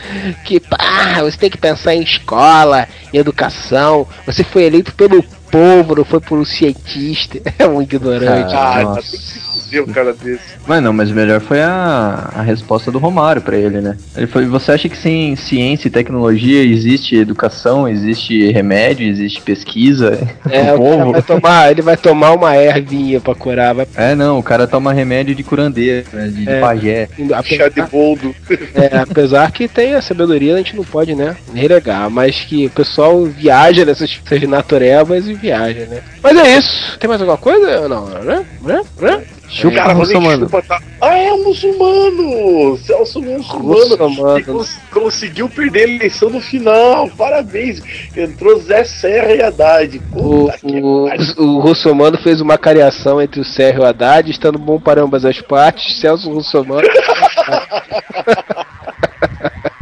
que, pá, você tem que pensar em escola, em educação. Você foi eleito pelo povo, não foi por um cientista. *laughs* É um ignorante. Ah, nossa. tá um cara desse. Mas não, mas o melhor foi a, a resposta do Romário pra ele, né? Ele foi, você acha que sem ciência e tecnologia existe educação, existe remédio, existe pesquisa? *laughs* É, o povo? vai tomar, ele vai tomar uma ervinha pra curar, vai É, não, o cara toma remédio de curandeiro, né, de, de É. pajé. Chá de boldo. *laughs* É, apesar que tem a sabedoria, a gente não pode, né, relegar, mas que o pessoal viaja nessas, nessas naturebas e viaja, né. Mas é isso. Tem mais alguma coisa? Não, né? Né? Né? o cara que chupa, tá... Ah, é um muçulmano! Celso muçulmano. Muçulmano. Cons- conseguiu perder a eleição no final. Parabéns. Entrou Zé Serra e Haddad. O, o, o Russomano fez uma cariação entre o Sérgio e o Haddad, estando bom para ambas as partes, Celso Russomano. *laughs*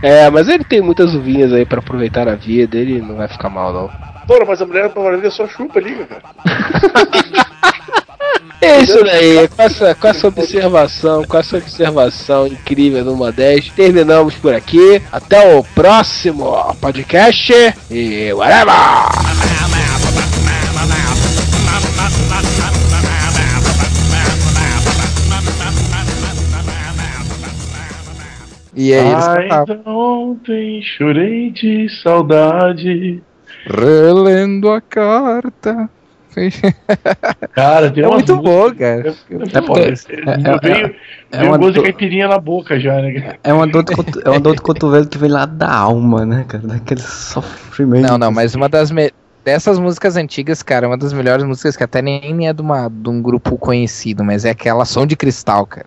é, mas ele tem muitas uvinhas aí pra aproveitar a vida, ele não vai ficar mal não. Porra, mas a mulher maravilha só chupa, liga, cara. *laughs* É isso daí, com essa, com essa observação, com essa observação incrível do Modeste, terminamos por aqui. Até o próximo podcast e whatever! E é isso. Ainda ontem chorei de saudade. Relendo a carta. *laughs* Cara, tem É umas muito músicas- bom, cara. É, porque- é, é- é veio uma gosto de do- caipirinha na boca já, né? cara? É uma dor de, cotu- é uma dor de cotovelo que vem lá da alma, né, cara? Daquele sofrimento. Não, não, mas uma das me- dessas músicas antigas, cara, uma das melhores músicas que até nem é de, uma, de um grupo conhecido, mas é aquela Som de Cristal, cara.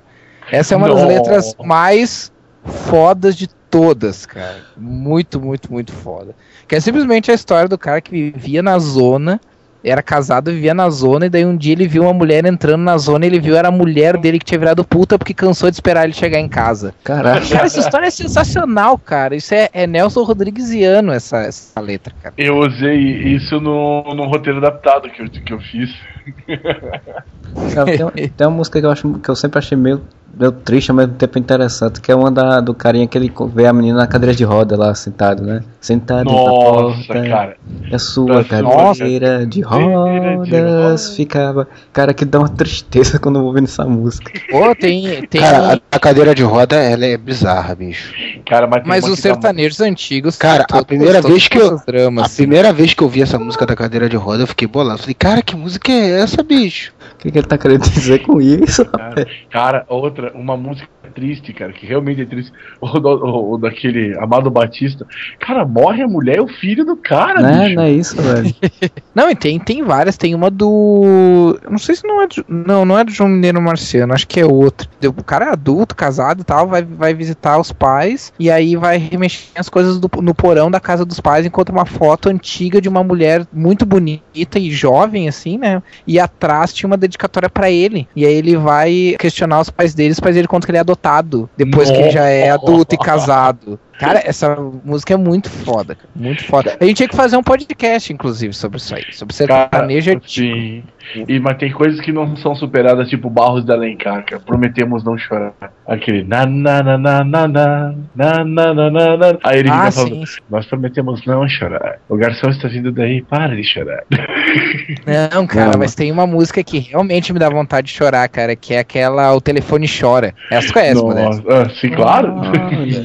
Essa é uma das Nossa. letras mais fodas de todas, cara. Muito, muito, muito foda. Que é simplesmente a história do cara que vivia na zona era casado, vivia na zona, e daí um dia ele viu uma mulher entrando na zona e ele viu era a mulher dele que tinha virado puta porque cansou de esperar ele chegar em casa. Caraca. Cara, essa história é sensacional, cara. Isso é, é Nelson Rodriguesiano, essa, essa letra, cara. Eu usei isso no, no roteiro adaptado que eu, que eu fiz. Cara, tem, uma- tem uma música que eu, acho, que eu sempre achei meio, meio triste, ao mesmo tempo interessante, que é uma da, do carinha que ele vê a menina na cadeira de roda lá, sentado, né? Sentado na Nossa, porta. cara. E a sua Pra cadeira de rodas ficava. Cara, que dá uma tristeza *laughs* quando eu vou ouvindo essa música. Pô, tem. tem Cara, a, a cadeira de roda, ela é bizarra, bicho. Cara, mas, mas os sertanejos antigos. Cara, a primeira vez que eu- dramas, A assim. primeira vez que eu vi essa música da cadeira de roda, eu fiquei bolado. Falei, cara, que música é essa, bicho? O que, que ele tá querendo dizer com isso? Cara, cara, outra, uma música triste, cara, que realmente é triste. O, o- o daquele Amado Batista. Cara, morre a mulher e o filho do cara, Né? bicho. Não é isso, velho. *laughs* Não, e tem, tem várias. Tem uma do. eu Não sei se não é do. Não, não é do João Mineiro Marciano, acho que é outro. O cara é adulto, casado e tal, vai, vai visitar os pais e aí vai remexer as coisas do- no porão da casa dos pais, encontra uma foto antiga de uma mulher muito bonita e jovem, assim, né? E atrás tinha uma dedicatória pra ele. E aí ele vai questionar os pais dele, os pais dele contam que ele é adotado, depois que ele já é adulto e casado. Cara, essa música é muito foda, cara, muito foda. A gente tinha que fazer um podcast, inclusive, sobre isso aí, sobre Cara, sertanejo antigo. sim. E, mas tem coisas que não são superadas, tipo Barros da Alencar, cara. Prometemos não chorar. Aquele na na na na na na na na na na na. Aí ele Ah, falando, nós prometemos não chorar. O garçom está vindo daí, para de chorar. Não, cara, Não. mas tem uma música que realmente me dá vontade de chorar, cara, que é aquela O Telefone Chora. Essa conhece, Modesto? ah, sim, claro.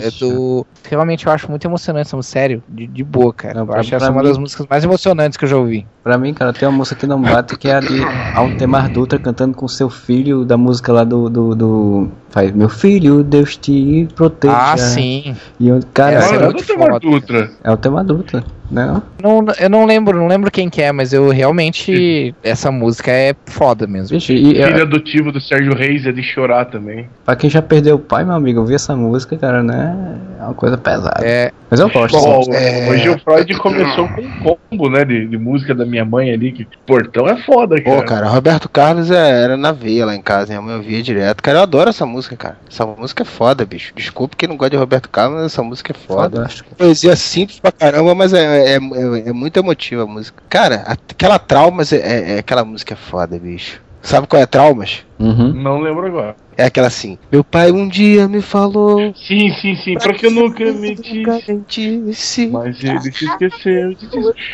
É do... Realmente eu acho muito emocionante essa sério, de, de boa, cara. eu pra- acho essa pra uma mim- das músicas mais emocionantes que eu já ouvi. Pra mim, cara, tem uma música que não bate que é a de Altemar Dutra cantando com seu filho da música lá do. do, do- faz Meu filho, Deus te proteja. Ah, sim. E eu, cara, Essa é não tem uma foda. Dutra. é Altemar Dutra, né? Não, eu não lembro, não lembro quem que é, mas eu realmente. Essa música é foda mesmo. Vixe, e, Filho adotivo do Sérgio Reis é de chorar também. pra quem já perdeu o pai, meu amigo, ouvir essa música, cara, né? É uma coisa pesada. É. Mas eu gosto. Bom. É. Hoje o Freud começou com um combo, né, de, de música da minha mãe ali, que portão é foda, cara. Pô, cara, Roberto Carlos é- era na veia lá em casa, minha mãe ouvia direto. Cara, eu adoro essa música, cara. Essa música é foda, bicho. Desculpa quem não gosta de Roberto Carlos, mas essa música é foda. Fantástico. Poesia simples pra caramba, mas é, é, é- é muito emotiva a música. Cara, aquela Traumas é, é- é aquela música é foda, bicho. Sabe qual é Traumas? Uhum. Não lembro agora. É aquela assim. Meu pai um dia me falou. Sim, sim, sim, pra que eu nunca me disse. disse. Mas ele se esqueceu.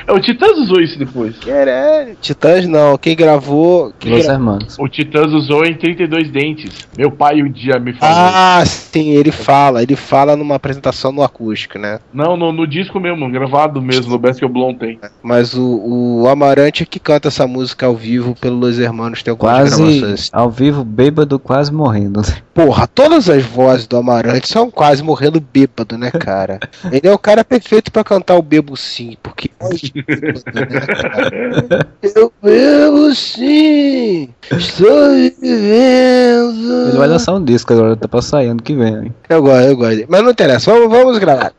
É, o Titãs usou isso depois. Caralho. Titãs não, quem gravou. Quem Los gra- Hermanos. O Titãs usou em 32 dentes. Meu pai um dia me falou. Ah, sim, ele fala. Ele fala numa apresentação no acústico, né? Não, no, no disco mesmo, gravado mesmo, no Best Blonde tem. Mas o, o Amarante é que canta essa música ao vivo pelo Los Hermanos. Tem algumas Quase gravações. ao vivo, bêbado, quase morrendo. né? Porra, todas as vozes do Amarante são quase morrendo bêbado, né, cara? Ele é o cara perfeito pra cantar o Bebo Sim, porque. Eu bebo sim, estou vivendo. Ele vai lançar um disco agora, tá pra sair ano que vem. hein? Eu gosto, eu gosto. Mas não interessa, vamos, vamos gravar.